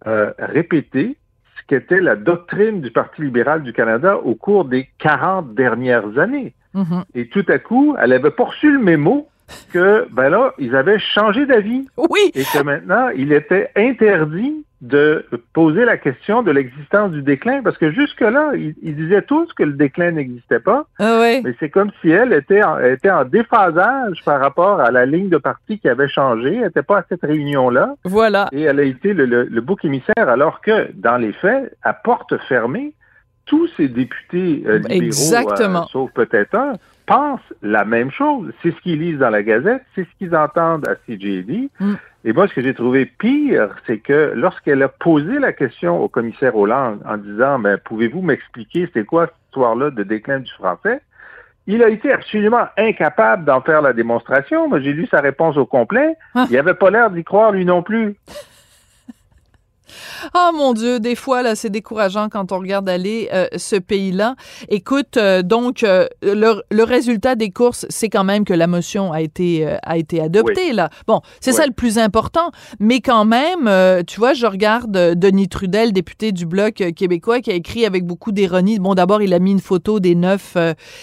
euh, répéter ce qu'était la doctrine du Parti libéral du Canada au cours des 40 dernières années. Mhm. Et tout à coup, elle avait reçu le mémo que, ben là, ils avaient changé d'avis. Oui. Et que maintenant, il était interdit de poser la question de l'existence du déclin, parce que jusque-là, ils, ils disaient tous que le déclin n'existait pas, Ah ouais. mais c'est comme si elle était en, était en déphasage par rapport à la ligne de parti qui avait changé. Elle n'était pas à cette réunion-là. Voilà. Et elle a été le, le- le bouc émissaire, alors que, dans les faits, à porte fermée, tous ces députés euh, libéraux, Exactement. euh, sauf peut-être un, pensent la même chose. C'est ce qu'ils lisent dans la Gazette, c'est ce qu'ils entendent à CJD. Mm. Et moi, ce que j'ai trouvé pire, c'est que lorsqu'elle a posé la question au commissaire Hollande en disant, ben, pouvez-vous m'expliquer c'est quoi cette histoire-là de déclin du français? Il a été absolument incapable d'en faire la démonstration. Moi, j'ai lu sa réponse au complet. Ah. Il avait pas l'air d'y croire, lui non plus. Oh mon Dieu, des fois, là, c'est décourageant quand on regarde aller euh, ce pays-là. Écoute, euh, donc, euh, le, le résultat des courses, c'est quand même que la motion a été, a été adoptée, là. Bon, c'est Oui. ça le plus important. Mais quand même, tu vois, je regarde Denis Trudel, député du Bloc québécois, qui a écrit avec beaucoup d'ironie. Bon, d'abord, il a mis une photo des neuf,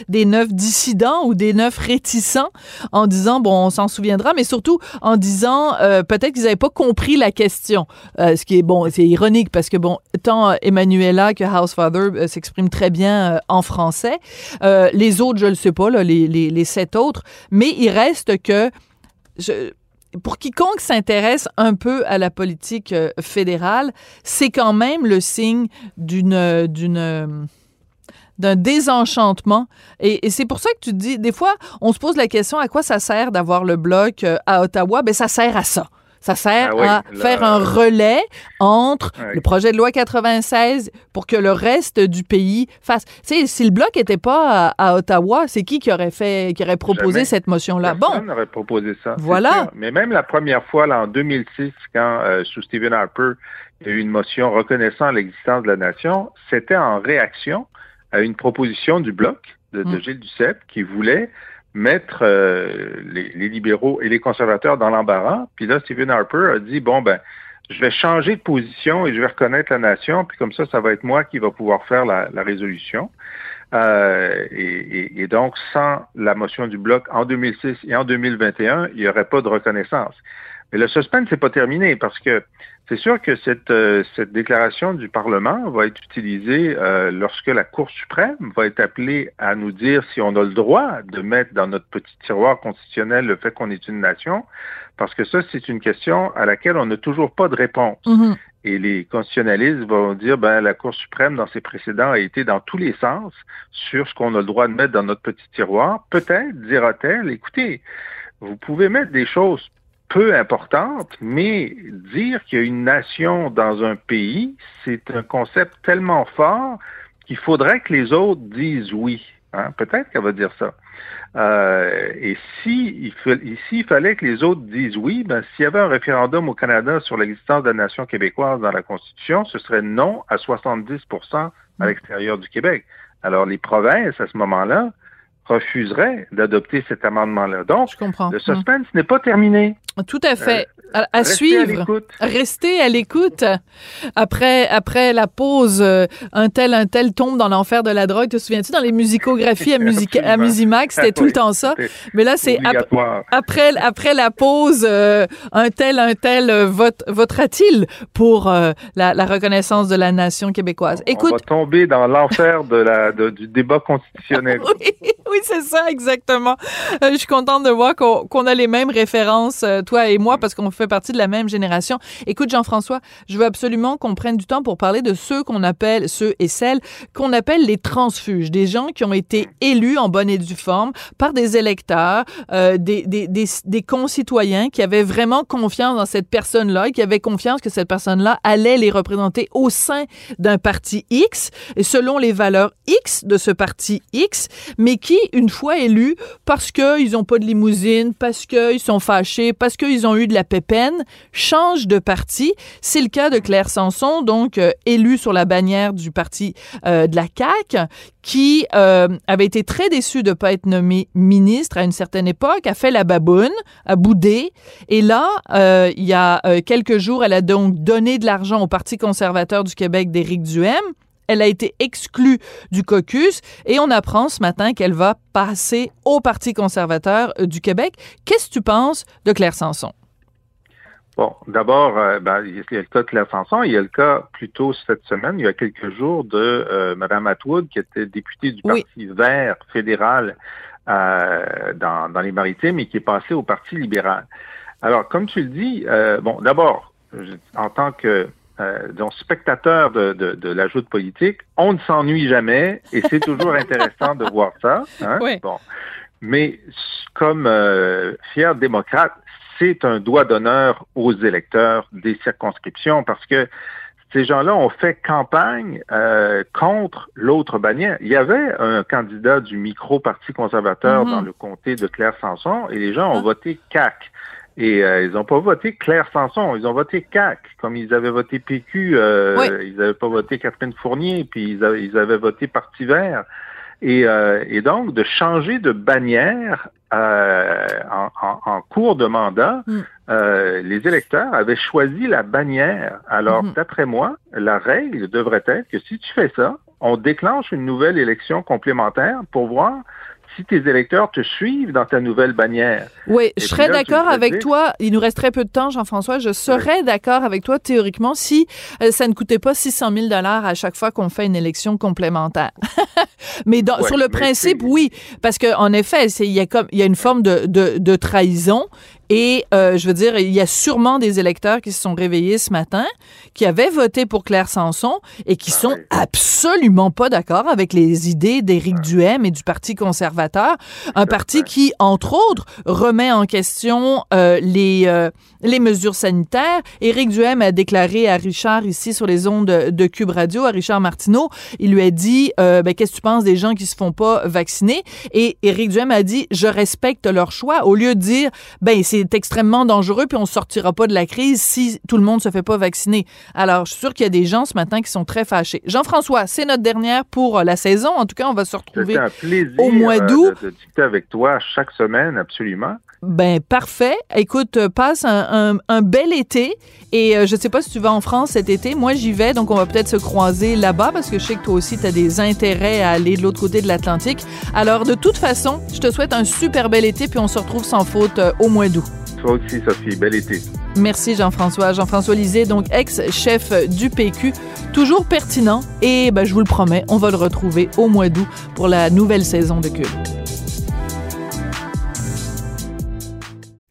des neuf dissidents ou des neuf réticents en disant, bon, on s'en souviendra, mais surtout en disant, peut-être qu'ils n'avaient pas compris la question. Ce qui est bon c'est ironique parce que, bon, tant euh, Emmanuela que Housefather euh, s'expriment très bien euh, en français. Euh, les autres, je le sais pas, là, les, les, sept autres, mais il reste que... Pour quiconque s'intéresse un peu à la politique fédérale, c'est quand même le signe d'une d'un désenchantement. Et, c'est pour ça que tu dis, des fois, on se pose la question à quoi ça sert d'avoir le bloc à Ottawa? Ben, ça sert à ça. Ça sert Ah oui, à là, faire un relais entre le projet de loi 96 pour que le reste du pays fasse. Tu sais, si le bloc n'était pas à, à Ottawa, c'est qui qui aurait fait, qui aurait proposé Jamais. cette motion-là? Bon, Personne n'aurait proposé ça. Voilà. Mais même la première fois, là, en 2006, quand, euh, sous Stephen Harper, il y a eu une motion reconnaissant l'existence de la nation, c'était en réaction à une proposition du Bloc de, de Mm. Gilles Duceppe qui voulait mettre euh, les, les libéraux et les conservateurs dans l'embarras. Puis là, Stephen Harper a dit, bon, ben, je vais changer de position et je vais reconnaître la nation, puis comme ça, ça va être moi qui va pouvoir faire la, la résolution. Euh, et, et- et donc, sans la motion du bloc en 2006 et en 2021, il n'y aurait pas de reconnaissance. Mais le suspense n'est pas terminé parce que c'est sûr que cette, euh, cette déclaration du Parlement va être utilisée euh, lorsque la Cour suprême va être appelée à nous dire si on a le droit de mettre dans notre petit tiroir constitutionnel le fait qu'on est une nation, parce que ça, c'est une question à laquelle on n'a toujours pas de réponse. Mhm. Et les constitutionnalistes vont dire, ben, la Cour suprême, dans ses précédents, a été dans tous les sens sur ce qu'on a le droit de mettre dans notre petit tiroir. Peut-être dira-t-elle, écoutez, vous pouvez mettre des choses peu importantes, mais dire qu'il y a une nation dans un pays, c'est un concept tellement fort qu'il faudrait que les autres disent oui. Hein? Peut-être qu'elle va dire ça. Euh, et si il, fallait que les autres disent oui, ben, s'il y avait un référendum au Canada sur l'existence de la nation québécoise dans la Constitution, ce serait non à 70% à l'extérieur du Québec. Alors, les provinces, à ce moment-là, refuseraient d'adopter cet amendement-là. Donc, je comprends. le suspense n'est pas terminé. Tout à fait. à, à restez à suivre. l'écoute. Restez à l'écoute. Après, après la pause, euh, un tel, un tel tombe dans l'enfer de la drogue. Te souviens-tu dans les musicographies à, musica- à. Musimax, c'était tout Oui, le temps ça. Mais là, c'est ap- après, après la pause, euh, un tel, un tel euh, vote, votera-t-il pour euh, la, la reconnaissance de la nation québécoise? On Écoute, va tomber dans l'enfer de la, de- du débat constitutionnel. oui, oui, c'est ça, exactement. Euh, je suis contente de voir qu'on a les mêmes références, euh, toi et moi, parce qu'on fait partie de la même génération. Écoute, Jean-François, je veux absolument qu'on prenne du temps pour parler de ceux qu'on appelle, ceux et celles qu'on appelle les transfuges, des gens qui ont été élus en bonne et due forme par des électeurs, euh, des, des, des, des concitoyens qui avaient vraiment confiance dans cette personne-là et qui avaient confiance que cette personne-là allait les représenter au sein d'un parti X, selon les valeurs X de ce parti X, mais qui, une fois élus, parce qu'ils n'ont pas de limousine, parce qu'ils sont fâchés, parce qu'ils ont eu de la pépène, changent de parti. C'est le cas de Claire Sanson, donc euh, élue sur la bannière du parti euh, de la CAQ, qui euh, avait été très déçue de ne pas être nommée ministre à une certaine époque, a fait la baboune, a boudé. Et là, il y a quelques jours, elle a donc donné de l'argent au Parti conservateur du Québec d'Éric Duhem. Elle a été exclue du caucus et on apprend ce matin qu'elle va passer au Parti conservateur euh, du Québec. Qu'est-ce que tu penses de Claire Sanson? Bon, d'abord, euh, ben, il y a le cas de Claire Sanson, il y a le cas plutôt cette semaine, il y a quelques jours, de euh, Mme Atwood, qui était députée du Oui. Parti vert fédéral euh, dans, dans les maritimes et qui est passée au Parti libéral. Alors, comme tu le dis, bon, d'abord, en tant que euh, disons, spectateur de, de, de la joute politique, on ne s'ennuie jamais et c'est toujours intéressant de voir ça. Hein? Oui. Bon. Mais comme euh, fier démocrate, c'est un doigt d'honneur aux électeurs des circonscriptions parce que ces gens-là ont fait campagne euh, contre l'autre bannière. Il y avait un candidat du micro-parti conservateur Mhm. dans le comté de Claire Sanson et les gens ont Ah. voté CAC. Et euh, ils n'ont pas voté Claire Sanson, ils ont voté CAC, comme ils avaient voté PQ, euh, Oui. ils n'avaient pas voté Catherine Fournier, puis ils avaient, ils avaient voté Parti vert. Et, euh, et donc, de changer de bannière euh, en, en- en cours de mandat, Mm. euh, les électeurs avaient choisi la bannière. Alors, Mhm. d'après moi, la règle devrait être que si tu fais ça, on déclenche une nouvelle élection complémentaire pour voir si tes électeurs te suivent dans ta nouvelle bannière. Oui, Et je serais d'accord avec toi. Il nous reste très peu de temps, Jean-François. Je serais d'accord avec toi théoriquement si euh, ça ne coûtait pas 600 000 dollars à chaque fois qu'on fait une élection complémentaire. mais dans- Ouais, sur le principe, oui, parce que en effet, c'est- il y a comme il y a une forme de, de, de trahison. Et euh, je veux dire, il y a sûrement des électeurs qui se sont réveillés ce matin, qui avaient voté pour Claire Sanson et qui sont absolument pas d'accord avec les idées d'Éric Duhem et du Parti conservateur, un parti qui, entre autres, remet en question euh, les euh, les mesures sanitaires. Éric Duhem a déclaré à Richard ici sur les ondes de, de Cube Radio, à Richard Martineau, il lui a dit euh, ben, qu'est-ce que tu penses des gens qui se font pas vacciner? Et Éric Duhem a dit je respecte leur choix. Au lieu de dire ben c'est extrêmement dangereux puis on sortira pas de la crise si tout le monde se fait pas vacciner. Alors je suis sûr qu'il y a des gens ce matin qui sont très fâchés. Jean-François, c'est notre dernière pour euh, la saison. En tout cas, on va se retrouver C'était un plaisir au mois euh, d'août. de, de discuter avec toi chaque semaine, absolument. Ben parfait. Écoute, passe un, un- un bel été et euh, je sais pas si tu vas en France cet été. Moi, j'y vais, donc on va peut-être se croiser là-bas parce que je sais que toi aussi, tu as des intérêts à aller de l'autre côté de l'Atlantique. Alors, de toute façon, je te souhaite un super bel été puis on se retrouve sans faute euh, au mois d'août. Toi aussi, Sophie, bel été. Merci Jean-François. Jean-François Lisée, donc ex-chef du PQ, toujours pertinent et ben, je vous le promets, on va le retrouver au mois d'août pour la nouvelle saison de Cube.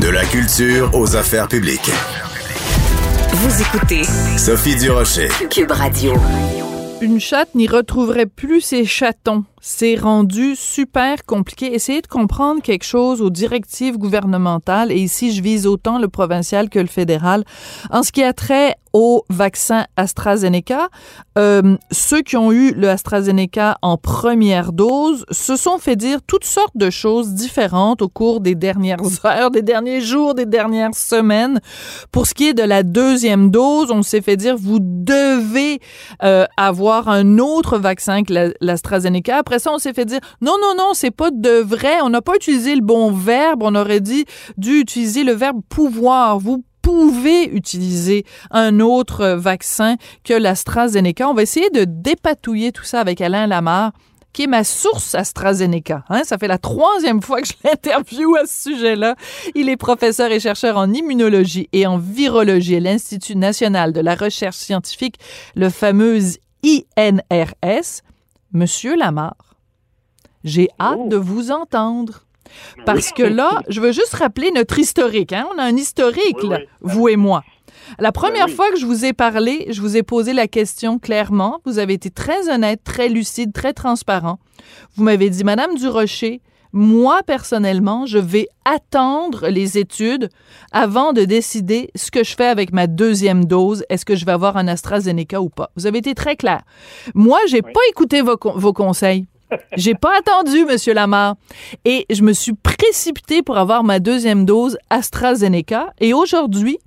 De la culture aux affaires publiques. Vous écoutez Sophie Durocher. Cube Radio. Une chatte n'y retrouverait plus ses chatons. C'est rendu super compliqué. Essayez de comprendre quelque chose aux directives gouvernementales, et ici je vise autant le provincial que le fédéral, en ce qui a trait au vaccin AstraZeneca. Euh, ceux qui ont eu le AstraZeneca en première dose se sont fait dire toutes sortes de choses différentes au cours des dernières heures, des derniers jours, des dernières semaines. Pour ce qui est de la deuxième dose, on s'est fait dire vous devez euh, avoir un autre vaccin que la- l'AstraZeneca. On s'est fait dire non, non, non, c'est pas de vrai. On n'a pas utilisé le bon verbe. On aurait dû utiliser le verbe pouvoir. Vous pouvez utiliser un autre vaccin que l'AstraZeneca. On va essayer de dépatouiller tout ça avec Alain Lamar qui est ma source AstraZeneca. Hein? Ça fait la troisième fois que je l'interviewe à ce sujet-là. Il est professeur et chercheur en immunologie et en virologie à l'Institut national de la recherche scientifique, le fameux INRS. Monsieur Lamar, j'ai hâte de vous entendre. Parce que là, je veux juste rappeler notre historique. Hein? On a un historique, là, vous et moi. La première fois que je vous ai parlé, je vous ai posé la question clairement. Vous avez été très honnête, très lucide, très transparent. Vous m'avez dit, Madame Durocher, moi, personnellement, je vais attendre les études avant de décider ce que je fais avec ma deuxième dose. Est-ce que je vais avoir un AstraZeneca ou pas? Vous avez été très clair. Moi, j'ai pas écouté vos conseils. J'ai pas attendu, Monsieur Lamar. Et je me suis précipitée pour avoir ma deuxième dose AstraZeneca. Et aujourd'hui,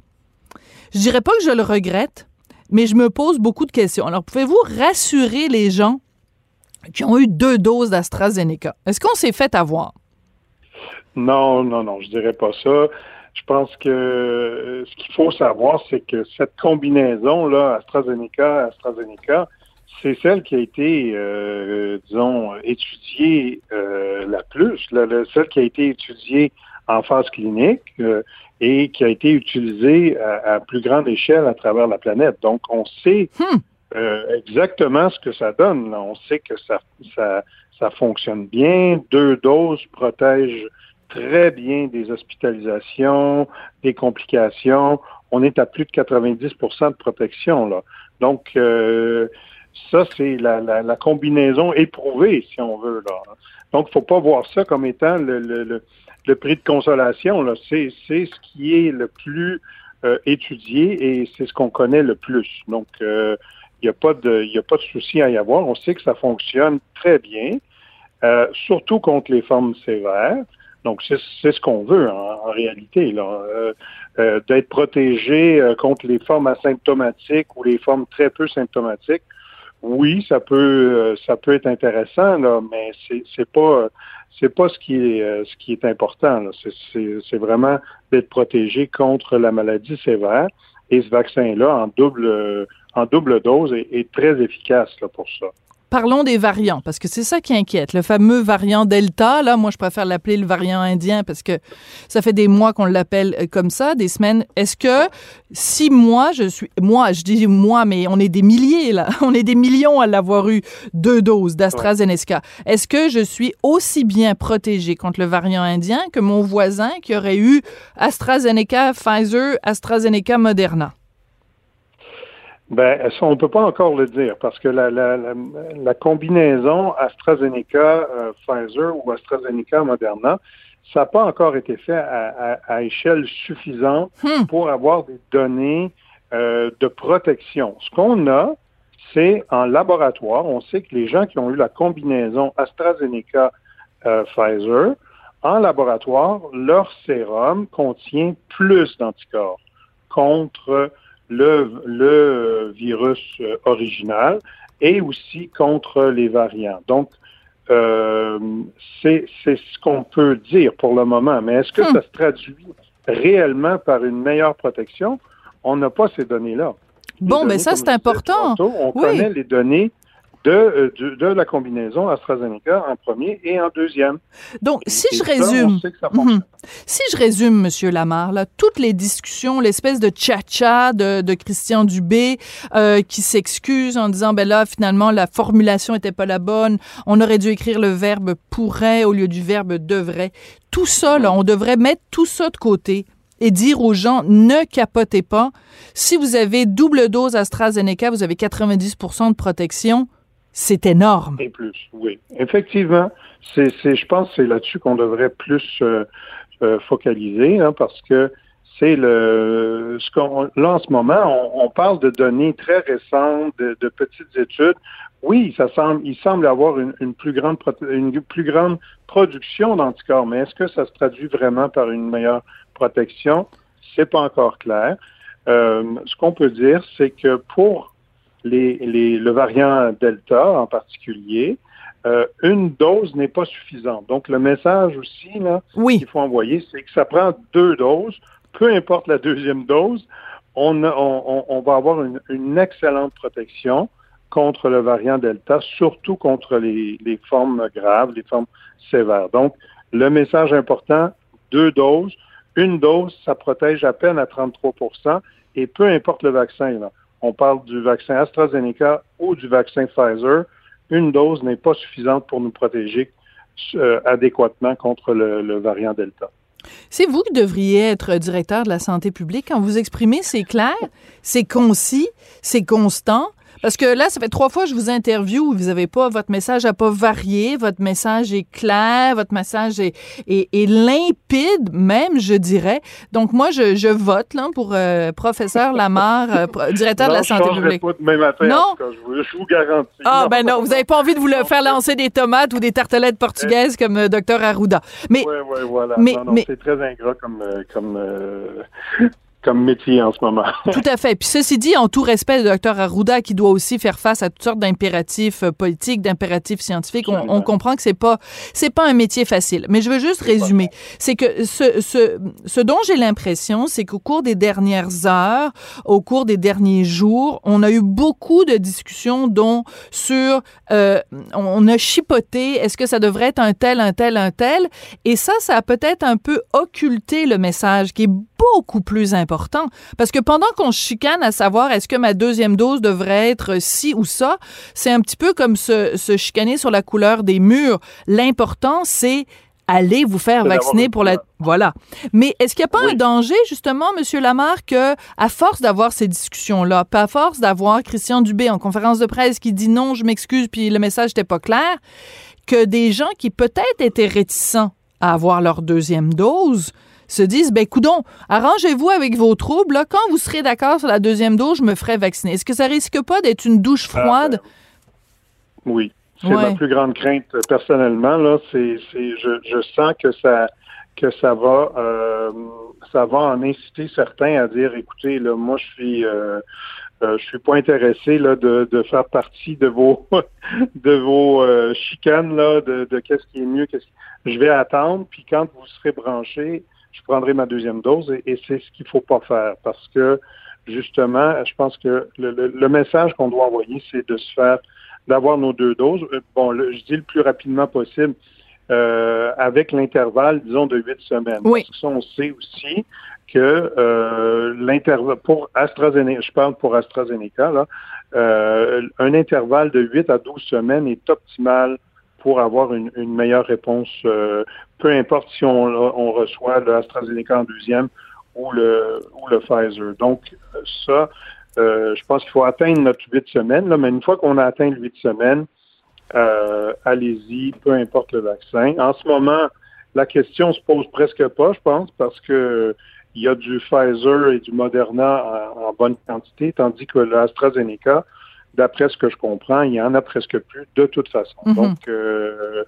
je dirais pas que je le regrette, mais je me pose beaucoup de questions. Alors, pouvez-vous rassurer les gens qui ont eu deux doses d'AstraZeneca? Est-ce qu'on s'est fait avoir? Non, non, non, je dirais pas ça. Je pense que euh, ce qu'il faut savoir, c'est que cette combinaison-là, AstraZeneca, AstraZeneca, c'est celle qui a été, euh, disons, étudiée euh, la plus, la- la- celle qui a été étudiée en phase clinique euh, et qui a été utilisée à, à plus grande échelle à travers la planète. Donc, on sait euh, exactement ce que ça donne. là. On sait que ça, ça, ça fonctionne bien. Deux doses protègent très bien des hospitalisations, des complications. On est à plus de 90% de protection. Là. Donc, euh, ça, c'est la, la, la combinaison éprouvée, si on veut. Là. Donc, il faut pas voir ça comme étant le, le, le, prix de consolation. C'est, ce qui est le plus euh, étudié et c'est ce qu'on connaît le plus. Donc, euh, Il n'y a pas de, y a pas de souci à y avoir. On sait que ça fonctionne très bien, euh, surtout contre les formes sévères. Donc, c'est ce qu'on veut en, en réalité. Euh, euh, d'être protégé euh, contre les formes asymptomatiques ou les formes très peu symptomatiques. Oui, ça peut, euh, ça peut être intéressant, là, mais c'est pas, c'est pas ce qui est, euh, ce qui est important. c'est vraiment d'être protégé contre la maladie sévère. Et ce vaccin-là, en double, euh, en double dose, est, est très efficace là, pour ça. Parlons des variants, parce que c'est ça qui inquiète. Le fameux variant Delta, là, moi, je préfère l'appeler le variant indien parce que ça fait des mois qu'on l'appelle euh, comme ça, des semaines. Est-ce que si moi, je suis, moi, je dis moi, mais on est des milliers, là, on est des millions à l'avoir eu deux doses d'AstraZeneca. Est-ce que je suis aussi bien protégée contre le variant indien que mon voisin qui aurait eu AstraZeneca, Pfizer, AstraZeneca, Moderna? Ben, ça, on ne peut pas encore le dire parce que la, la, la, la combinaison AstraZeneca, euh, Pfizer ou AstraZeneca, Moderna, ça n'a pas encore été fait à, à, à échelle suffisante Hmm. pour avoir des données euh, de protection. Ce qu'on a, c'est en laboratoire, on sait que les gens qui ont eu la combinaison AstraZeneca, euh, Pfizer, en laboratoire, leur sérum contient plus d'anticorps contre le, le virus euh, original et aussi contre les variants. Donc, euh, c'est ce qu'on peut dire pour le moment. Mais est-ce que Hmm. ça se traduit réellement par une meilleure protection? On n'a pas ces données-là. Les Bon, ben données, ça, c'est important. on Oui. connaît les données de, euh, de, de la combinaison AstraZeneca en premier et en deuxième. Donc, si Et je ça, résume. Mhm. si je résume, Monsieur Lamar, là, toutes les discussions, l'espèce de tcha-tcha de, de Christian Dubé euh, qui s'excuse en disant, ben là, finalement, la formulation était pas la bonne, on aurait dû écrire le verbe pourrait au lieu du verbe devrait. Tout ça, là, on devrait mettre tout ça de côté et dire aux gens, ne capotez pas. Si vous avez double dose AstraZeneca, vous avez 90% de protection. C'est énorme. Et plus, oui. Effectivement, c'est, je pense c'est là-dessus qu'on devrait plus euh, euh, focaliser, hein, parce que c'est le ce qu'on là en ce moment, on, parle de données très récentes, de, petites études. Oui, ça semble, il semble avoir une, plus grande une plus grande production d'anticorps, mais est-ce que ça se traduit vraiment par une meilleure protection? C'est pas encore clair. Euh, ce qu'on peut dire, c'est que pour les, les, le variant Delta en particulier, euh, une dose n'est pas suffisante. Donc, le message aussi là, Oui. qu'il faut envoyer, c'est que ça prend deux doses, peu importe la deuxième dose, on, a- on, on- on va avoir une, une excellente protection contre le variant Delta, surtout contre les, les formes graves, les formes sévères. Donc, le message important, deux doses. Une dose, ça protège à peine à 33% et peu importe le vaccin. Là. On parle du vaccin AstraZeneca ou du vaccin Pfizer. Une dose n'est pas suffisante pour nous protéger euh, adéquatement contre le, le variant Delta. C'est vous qui devriez être directeur de la santé publique. Quand vous exprimez, c'est clair, c'est concis, c'est constant. Parce que là, ça fait trois fois que je vous interview, vous avez pas, votre message n'a pas varié, votre message est clair, votre message est, est, est limpide, même, je dirais. Donc, moi, je, je vote là, pour euh, professeur Lamar, euh, directeur de la santé publique. pas demain matin, Non. en tout cas, je vous, je vous garantis. Ah, ben non, vous n'avez pas envie de vous le faire lancer des tomates ou des tartelettes portugaises comme euh, Dr Arruda. Mais Oui, oui, voilà. mais- mais- c'est très ingrat comme, euh, comme, euh, comme métier en ce moment. Tout à fait. Puis ceci dit, en tout respect de Dr Arruda, qui doit aussi faire face à toutes sortes d'impératifs euh, politiques, d'impératifs scientifiques, on, on comprend que c'est pas c'est pas un métier facile. Mais je veux juste résumer, c'est que ce, ce, ce dont j'ai l'impression, c'est qu'au cours des dernières heures, au cours des derniers jours, on a eu beaucoup de discussions dont sur euh, on a chipoté, est-ce que ça devrait être un tel, un tel, un tel, et ça, ça a peut-être un peu occulté le message qui est beaucoup plus important. Parce que pendant qu'on chicane à savoir est-ce que ma deuxième dose devrait être ci ou ça, c'est un petit peu comme se, se chicaner sur la couleur des murs. L'important, c'est aller vous faire vacciner pour la... Voilà. Mais est-ce qu'il n'y a pas un danger, justement, Monsieur Lamar, que à force d'avoir ces discussions-là, puis à force d'avoir Christian Dubé en conférence de presse qui dit non, je m'excuse, puis le message n'était pas clair, que des gens qui peut-être étaient réticents à avoir leur deuxième dose, se disent, ben coudon, arrangez-vous avec vos troubles. Là. Quand vous serez d'accord sur la deuxième dose, je me ferai vacciner. Est-ce que ça risque pas d'être une douche Ah, froide? ben, Oui. C'est Ouais. ma plus grande crainte euh, personnellement. Là, c'est, c'est, je, je sens que ça, que ça va, euh, ça va en inciter certains à dire, écoutez, là, moi, je suis, euh, euh, je suis pas intéressé là de, de faire partie de vos, de vos euh, chicanes là, de, de qu'est-ce qui est mieux, qu'est-ce qui- je vais attendre, puis quand vous serez branché, je prendrai ma deuxième dose, et, et c'est ce qu'il faut pas faire, parce que justement, je pense que le, le- le message qu'on doit envoyer, c'est de se faire d'avoir nos deux doses. Euh, Bon, le- je dis le plus rapidement possible, euh, avec l'intervalle, disons, de huit semaines. Oui. Parce que ça, on sait aussi que euh, l'intervalle pour AstraZeneca, je parle pour AstraZeneca, là, euh, un intervalle de 8 à 12 semaines est optimal pour avoir une, meilleure réponse, euh, peu importe si on, reçoit le AstraZeneca en deuxième ou le, ou le Pfizer. Donc, ça, euh, je pense qu'il faut atteindre notre huit semaines, mais une fois qu'on a atteint le huit semaines, euh, allez-y, peu importe le vaccin. En ce moment, la question se pose presque pas, je pense, parce que il y a du Pfizer et du Moderna en bonne quantité, tandis que l'AstraZeneca, d'après ce que je comprends, il y en a presque plus de toute façon. Mhm. Donc, euh,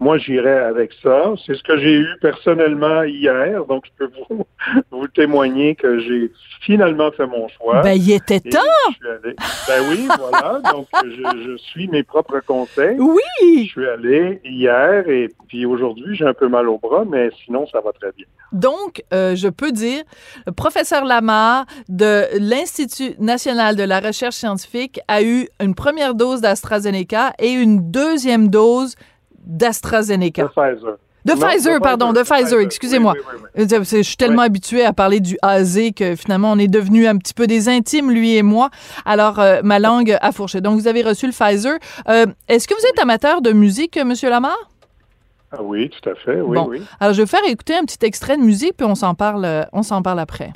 moi, j'irai avec ça. C'est ce que j'ai eu personnellement hier, donc je peux vous, vous témoigner que j'ai finalement fait mon choix. Ben, il était temps! Ben oui, voilà. Donc, je, je suis mes propres conseils. Oui! Je suis allé hier et puis aujourd'hui, j'ai un peu mal au bras, mais sinon, ça va très bien. Donc, euh, je peux dire, le professeur Lamar de l'Institut national de la recherche scientifique a eu une première dose d'AstraZeneca et une deuxième dose d'AstraZeneca. De Pfizer. De Non, Pfizer, pardon, de Pfizer, excusez-moi. Oui, oui, oui, Euh, Je suis tellement habituée à parler du AZ que finalement on est devenu un petit peu des intimes, lui et moi. Alors, euh, ma langue a fourché. Donc, vous avez reçu le Pfizer. Euh, Est-ce que vous êtes amateur de musique, Monsieur Lamar? Ah oui, tout à fait. Oui, bon. oui. Alors, je vais faire écouter un petit extrait de musique, puis on s'en parle, on s'en parle après.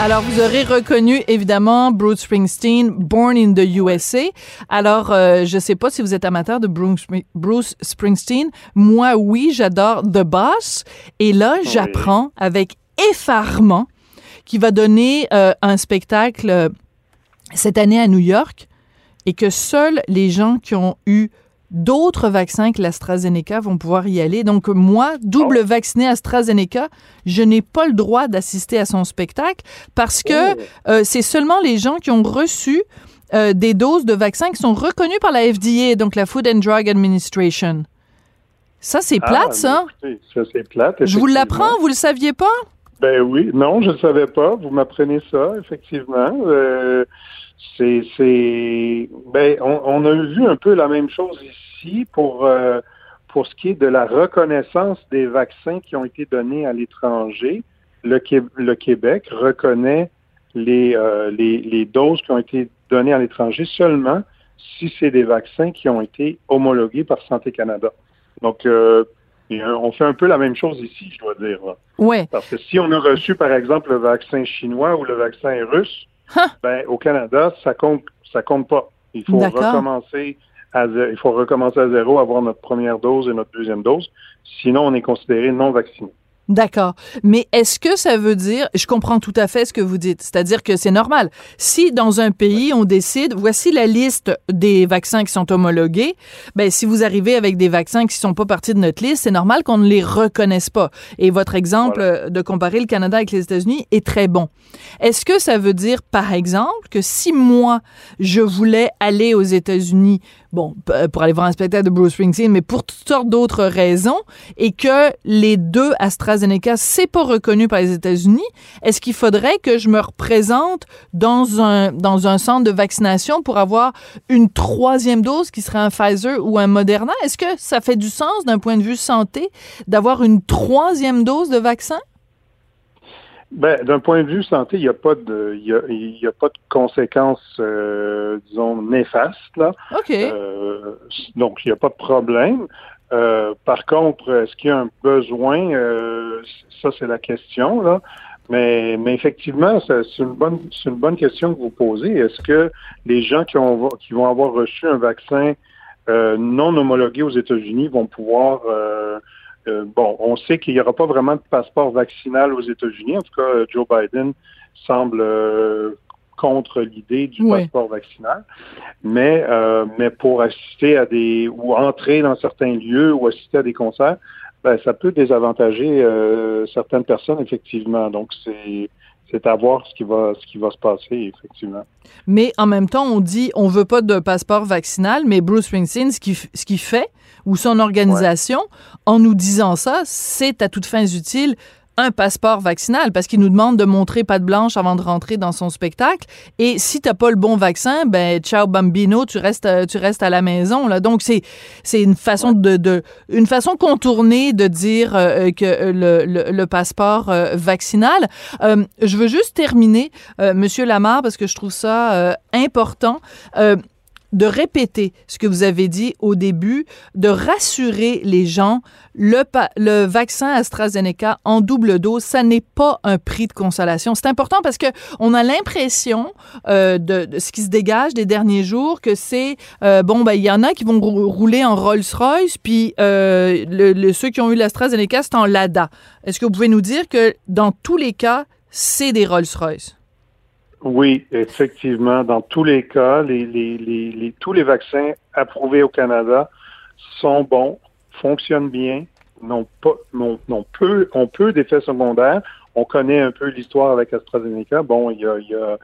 Alors, vous aurez reconnu évidemment Bruce Springsteen, Born in the USA. Alors, euh, je sais pas si vous êtes amateur de Bruce, Bruce Springsteen. Moi, oui, j'adore The Boss. Et là, j'apprends avec effarement qu'il va donner euh, un spectacle euh, cette année à New York et que seuls les gens qui ont eu d'autres vaccins que l'AstraZeneca vont pouvoir y aller. Donc, moi, double vacciné AstraZeneca, je n'ai pas le droit d'assister à son spectacle parce que euh, c'est seulement les gens qui ont reçu euh, des doses de vaccins qui sont reconnues par la FDA, donc la Food and Drug Administration. Ça, c'est plate, Ah, ça. mais écoutez, ça, c'est plate. Je vous l'apprends, vous le saviez pas? Ben oui, non, je ne savais pas. Vous m'apprenez ça, effectivement. Euh, c'est, c'est, ben, on, on a vu un peu la même chose ici pour euh, pour ce qui est de la reconnaissance des vaccins qui ont été donnés à l'étranger. Le, Qué- le Québec reconnaît les, euh, les les doses qui ont été données à l'étranger seulement si c'est des vaccins qui ont été homologués par Santé Canada. Donc, euh, euh, on fait un peu la même chose ici, je dois dire. Ouais. Parce que si on a reçu, par exemple, le vaccin chinois ou le vaccin russe, ben, au Canada, ça compte, ça compte pas. Il faut recommencer à zé- il faut recommencer à zéro, avoir notre première dose et notre deuxième dose. Sinon, on est considéré non vacciné. D'accord. Mais est-ce que ça veut dire, je comprends tout à fait ce que vous dites, c'est-à-dire que c'est normal. Si dans un pays, on décide, voici la liste des vaccins qui sont homologués, ben, si vous arrivez avec des vaccins qui sont pas partis de notre liste, c'est normal qu'on ne les reconnaisse pas. Et votre exemple euh, de comparer le Canada avec les États-Unis est très bon. Est-ce que ça veut dire, par exemple, que si moi, je voulais aller aux États-Unis, bon, euh, pour aller voir un spectacle de Bruce Springsteen, mais pour toutes sortes d'autres raisons, et que les deux AstraZeneca, c'est pas reconnu par les États-Unis, est-ce qu'il faudrait que je me représente dans un, dans un centre de vaccination pour avoir une troisième dose qui serait un Pfizer ou un Moderna? Est-ce que ça fait du sens d'un point de vue santé d'avoir une troisième dose de vaccin? Ben, d'un point de vue santé, il n'y a pas de, il y a, il y a pas de conséquences, euh, disons, néfastes, là. OK. Euh, donc, il n'y a pas de problème. Euh, par contre, est-ce qu'il y a un besoin? Ça, c'est la question, là. Mais, mais effectivement, c'est une bonne, c'est une bonne question que vous posez. Est-ce que les gens qui, ont, qui vont avoir reçu un vaccin non homologués aux États-Unis vont pouvoir euh, euh, bon, on sait qu'il n'y aura pas vraiment de passeport vaccinal aux États-Unis. En tout cas, Joe Biden semble euh, contre l'idée du Oui. passeport vaccinal. Mais, euh, mais pour assister à des ou entrer dans certains lieux ou assister à des concerts, ben, ça peut désavantager euh, certaines personnes, effectivement. Donc, c'est c'est à voir ce qui va ce qui va se passer, effectivement. Mais en même temps, on dit on veut pas de passeport vaccinal, mais Bruce Springsteen, ce qu'il f- ce qu'il fait, ou son organisation, en nous disant ça, c'est à toutes fins utiles un passeport vaccinal parce qu'il nous demande de montrer patte blanche avant de rentrer dans son spectacle. Et si t'as pas le bon vaccin ben ciao bambino tu restes euh, tu restes à la maison là. Donc c'est c'est une façon de, de une façon contournée de dire euh, que euh, le, le, le passeport euh, vaccinal. Euh, je veux juste terminer monsieur Lamar parce que je trouve ça important de répéter ce que vous avez dit au début, de rassurer les gens. Le, le vaccin AstraZeneca en double dose, ça n'est pas un prix de consolation. C'est important parce que on a l'impression euh, de, de ce qui se dégage des derniers jours que c'est euh, bon ben il y en a qui vont rou- rouler en Rolls-Royce puis euh, le, le- ceux qui ont eu l'AstraZeneca c'est en Lada. Est-ce que vous pouvez nous dire que dans tous les cas c'est des Rolls-Royce? Oui, effectivement. Dans tous les cas, les, les, les, les- tous les vaccins approuvés au Canada sont bons, fonctionnent bien, n'ont pas, n'ont, n'ont peu, ont peu d'effets secondaires. On connaît un peu l'histoire avec AstraZeneca. Bon, il y a, il y a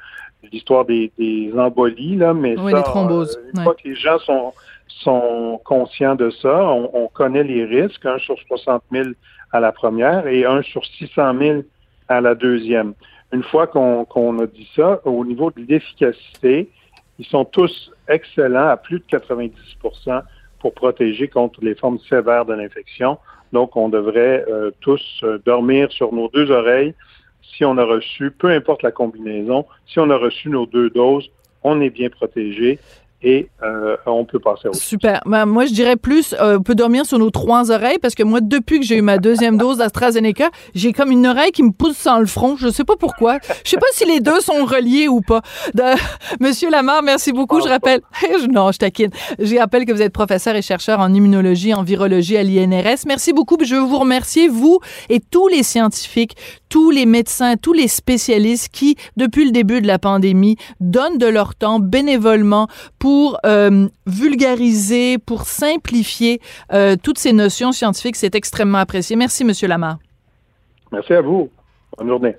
l'histoire des, des embolies, là, mais Oui, ça, les thromboses. euh, une Ouais. fois que les gens sont, sont conscients de ça, on, on connaît les risques, un sur 60 000 à la première et un sur 600 000 à la deuxième. Une fois qu'on a dit ça, au niveau de l'efficacité, ils sont tous excellents à plus de 90% pour protéger contre les formes sévères de l'infection. Donc, on devrait euh, tous euh, dormir sur nos deux oreilles si on a reçu, peu importe la combinaison, si on a reçu nos deux doses, on est bien protégé et euh, on peut passer au Super. Ben, moi, je dirais plus, euh, on peut dormir sur nos trois oreilles parce que moi, depuis que j'ai eu ma deuxième dose d'AstraZeneca, j'ai comme une oreille qui me pousse dans le front. Je sais pas pourquoi. Je sais pas si les deux sont reliés ou pas. De- Monsieur Lamar, merci beaucoup. Je rappelle, je- non, je taquine. Je rappelle que vous êtes professeur et chercheur en immunologie, en virologie à l'INRS. Merci beaucoup. Je veux vous remercier, vous et tous les scientifiques, tous les médecins, tous les spécialistes qui, depuis le début de la pandémie, donnent de leur temps bénévolement pour euh, vulgariser, pour simplifier euh, toutes ces notions scientifiques. C'est extrêmement apprécié. Merci, Monsieur Lamar. Merci à vous. Bonne journée.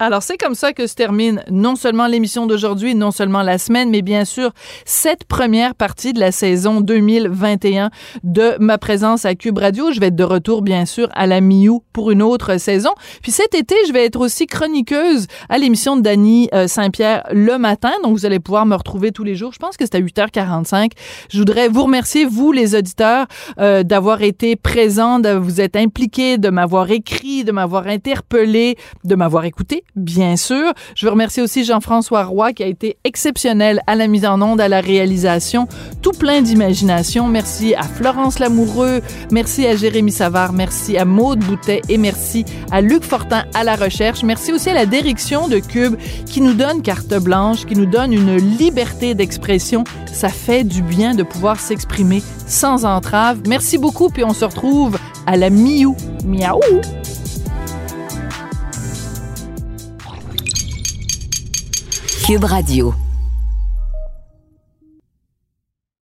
Alors, c'est comme ça que se termine non seulement l'émission d'aujourd'hui, non seulement la semaine, mais bien sûr cette première partie de la saison 2021 de ma présence à Cube Radio. Je vais être de retour, bien sûr, à la mi-août pour une autre saison. Puis cet été, je vais être aussi chroniqueuse à l'émission de Dany euh, Saint-Pierre le matin. Donc, vous allez pouvoir me retrouver tous les jours. Je pense que c'est à 8h45. Je voudrais vous remercier, vous, les auditeurs, euh, d'avoir été présents, de vous être impliqués, de m'avoir écrit, de m'avoir interpellé, de m'avoir écouté, bien sûr. Je veux remercier aussi Jean-François Roy qui a été exceptionnel à la mise en onde, à la réalisation, tout plein d'imagination. Merci à Florence Lamoureux, merci à Jérémy Savard, merci à Maude Boutet et merci à Luc Fortin à la recherche. Merci aussi à la direction de Cube qui nous donne carte blanche, qui nous donne une liberté d'expression. Ça fait du bien de pouvoir s'exprimer sans entrave. Merci beaucoup, puis on se retrouve à la mi-août. Miaou! Cube Radio.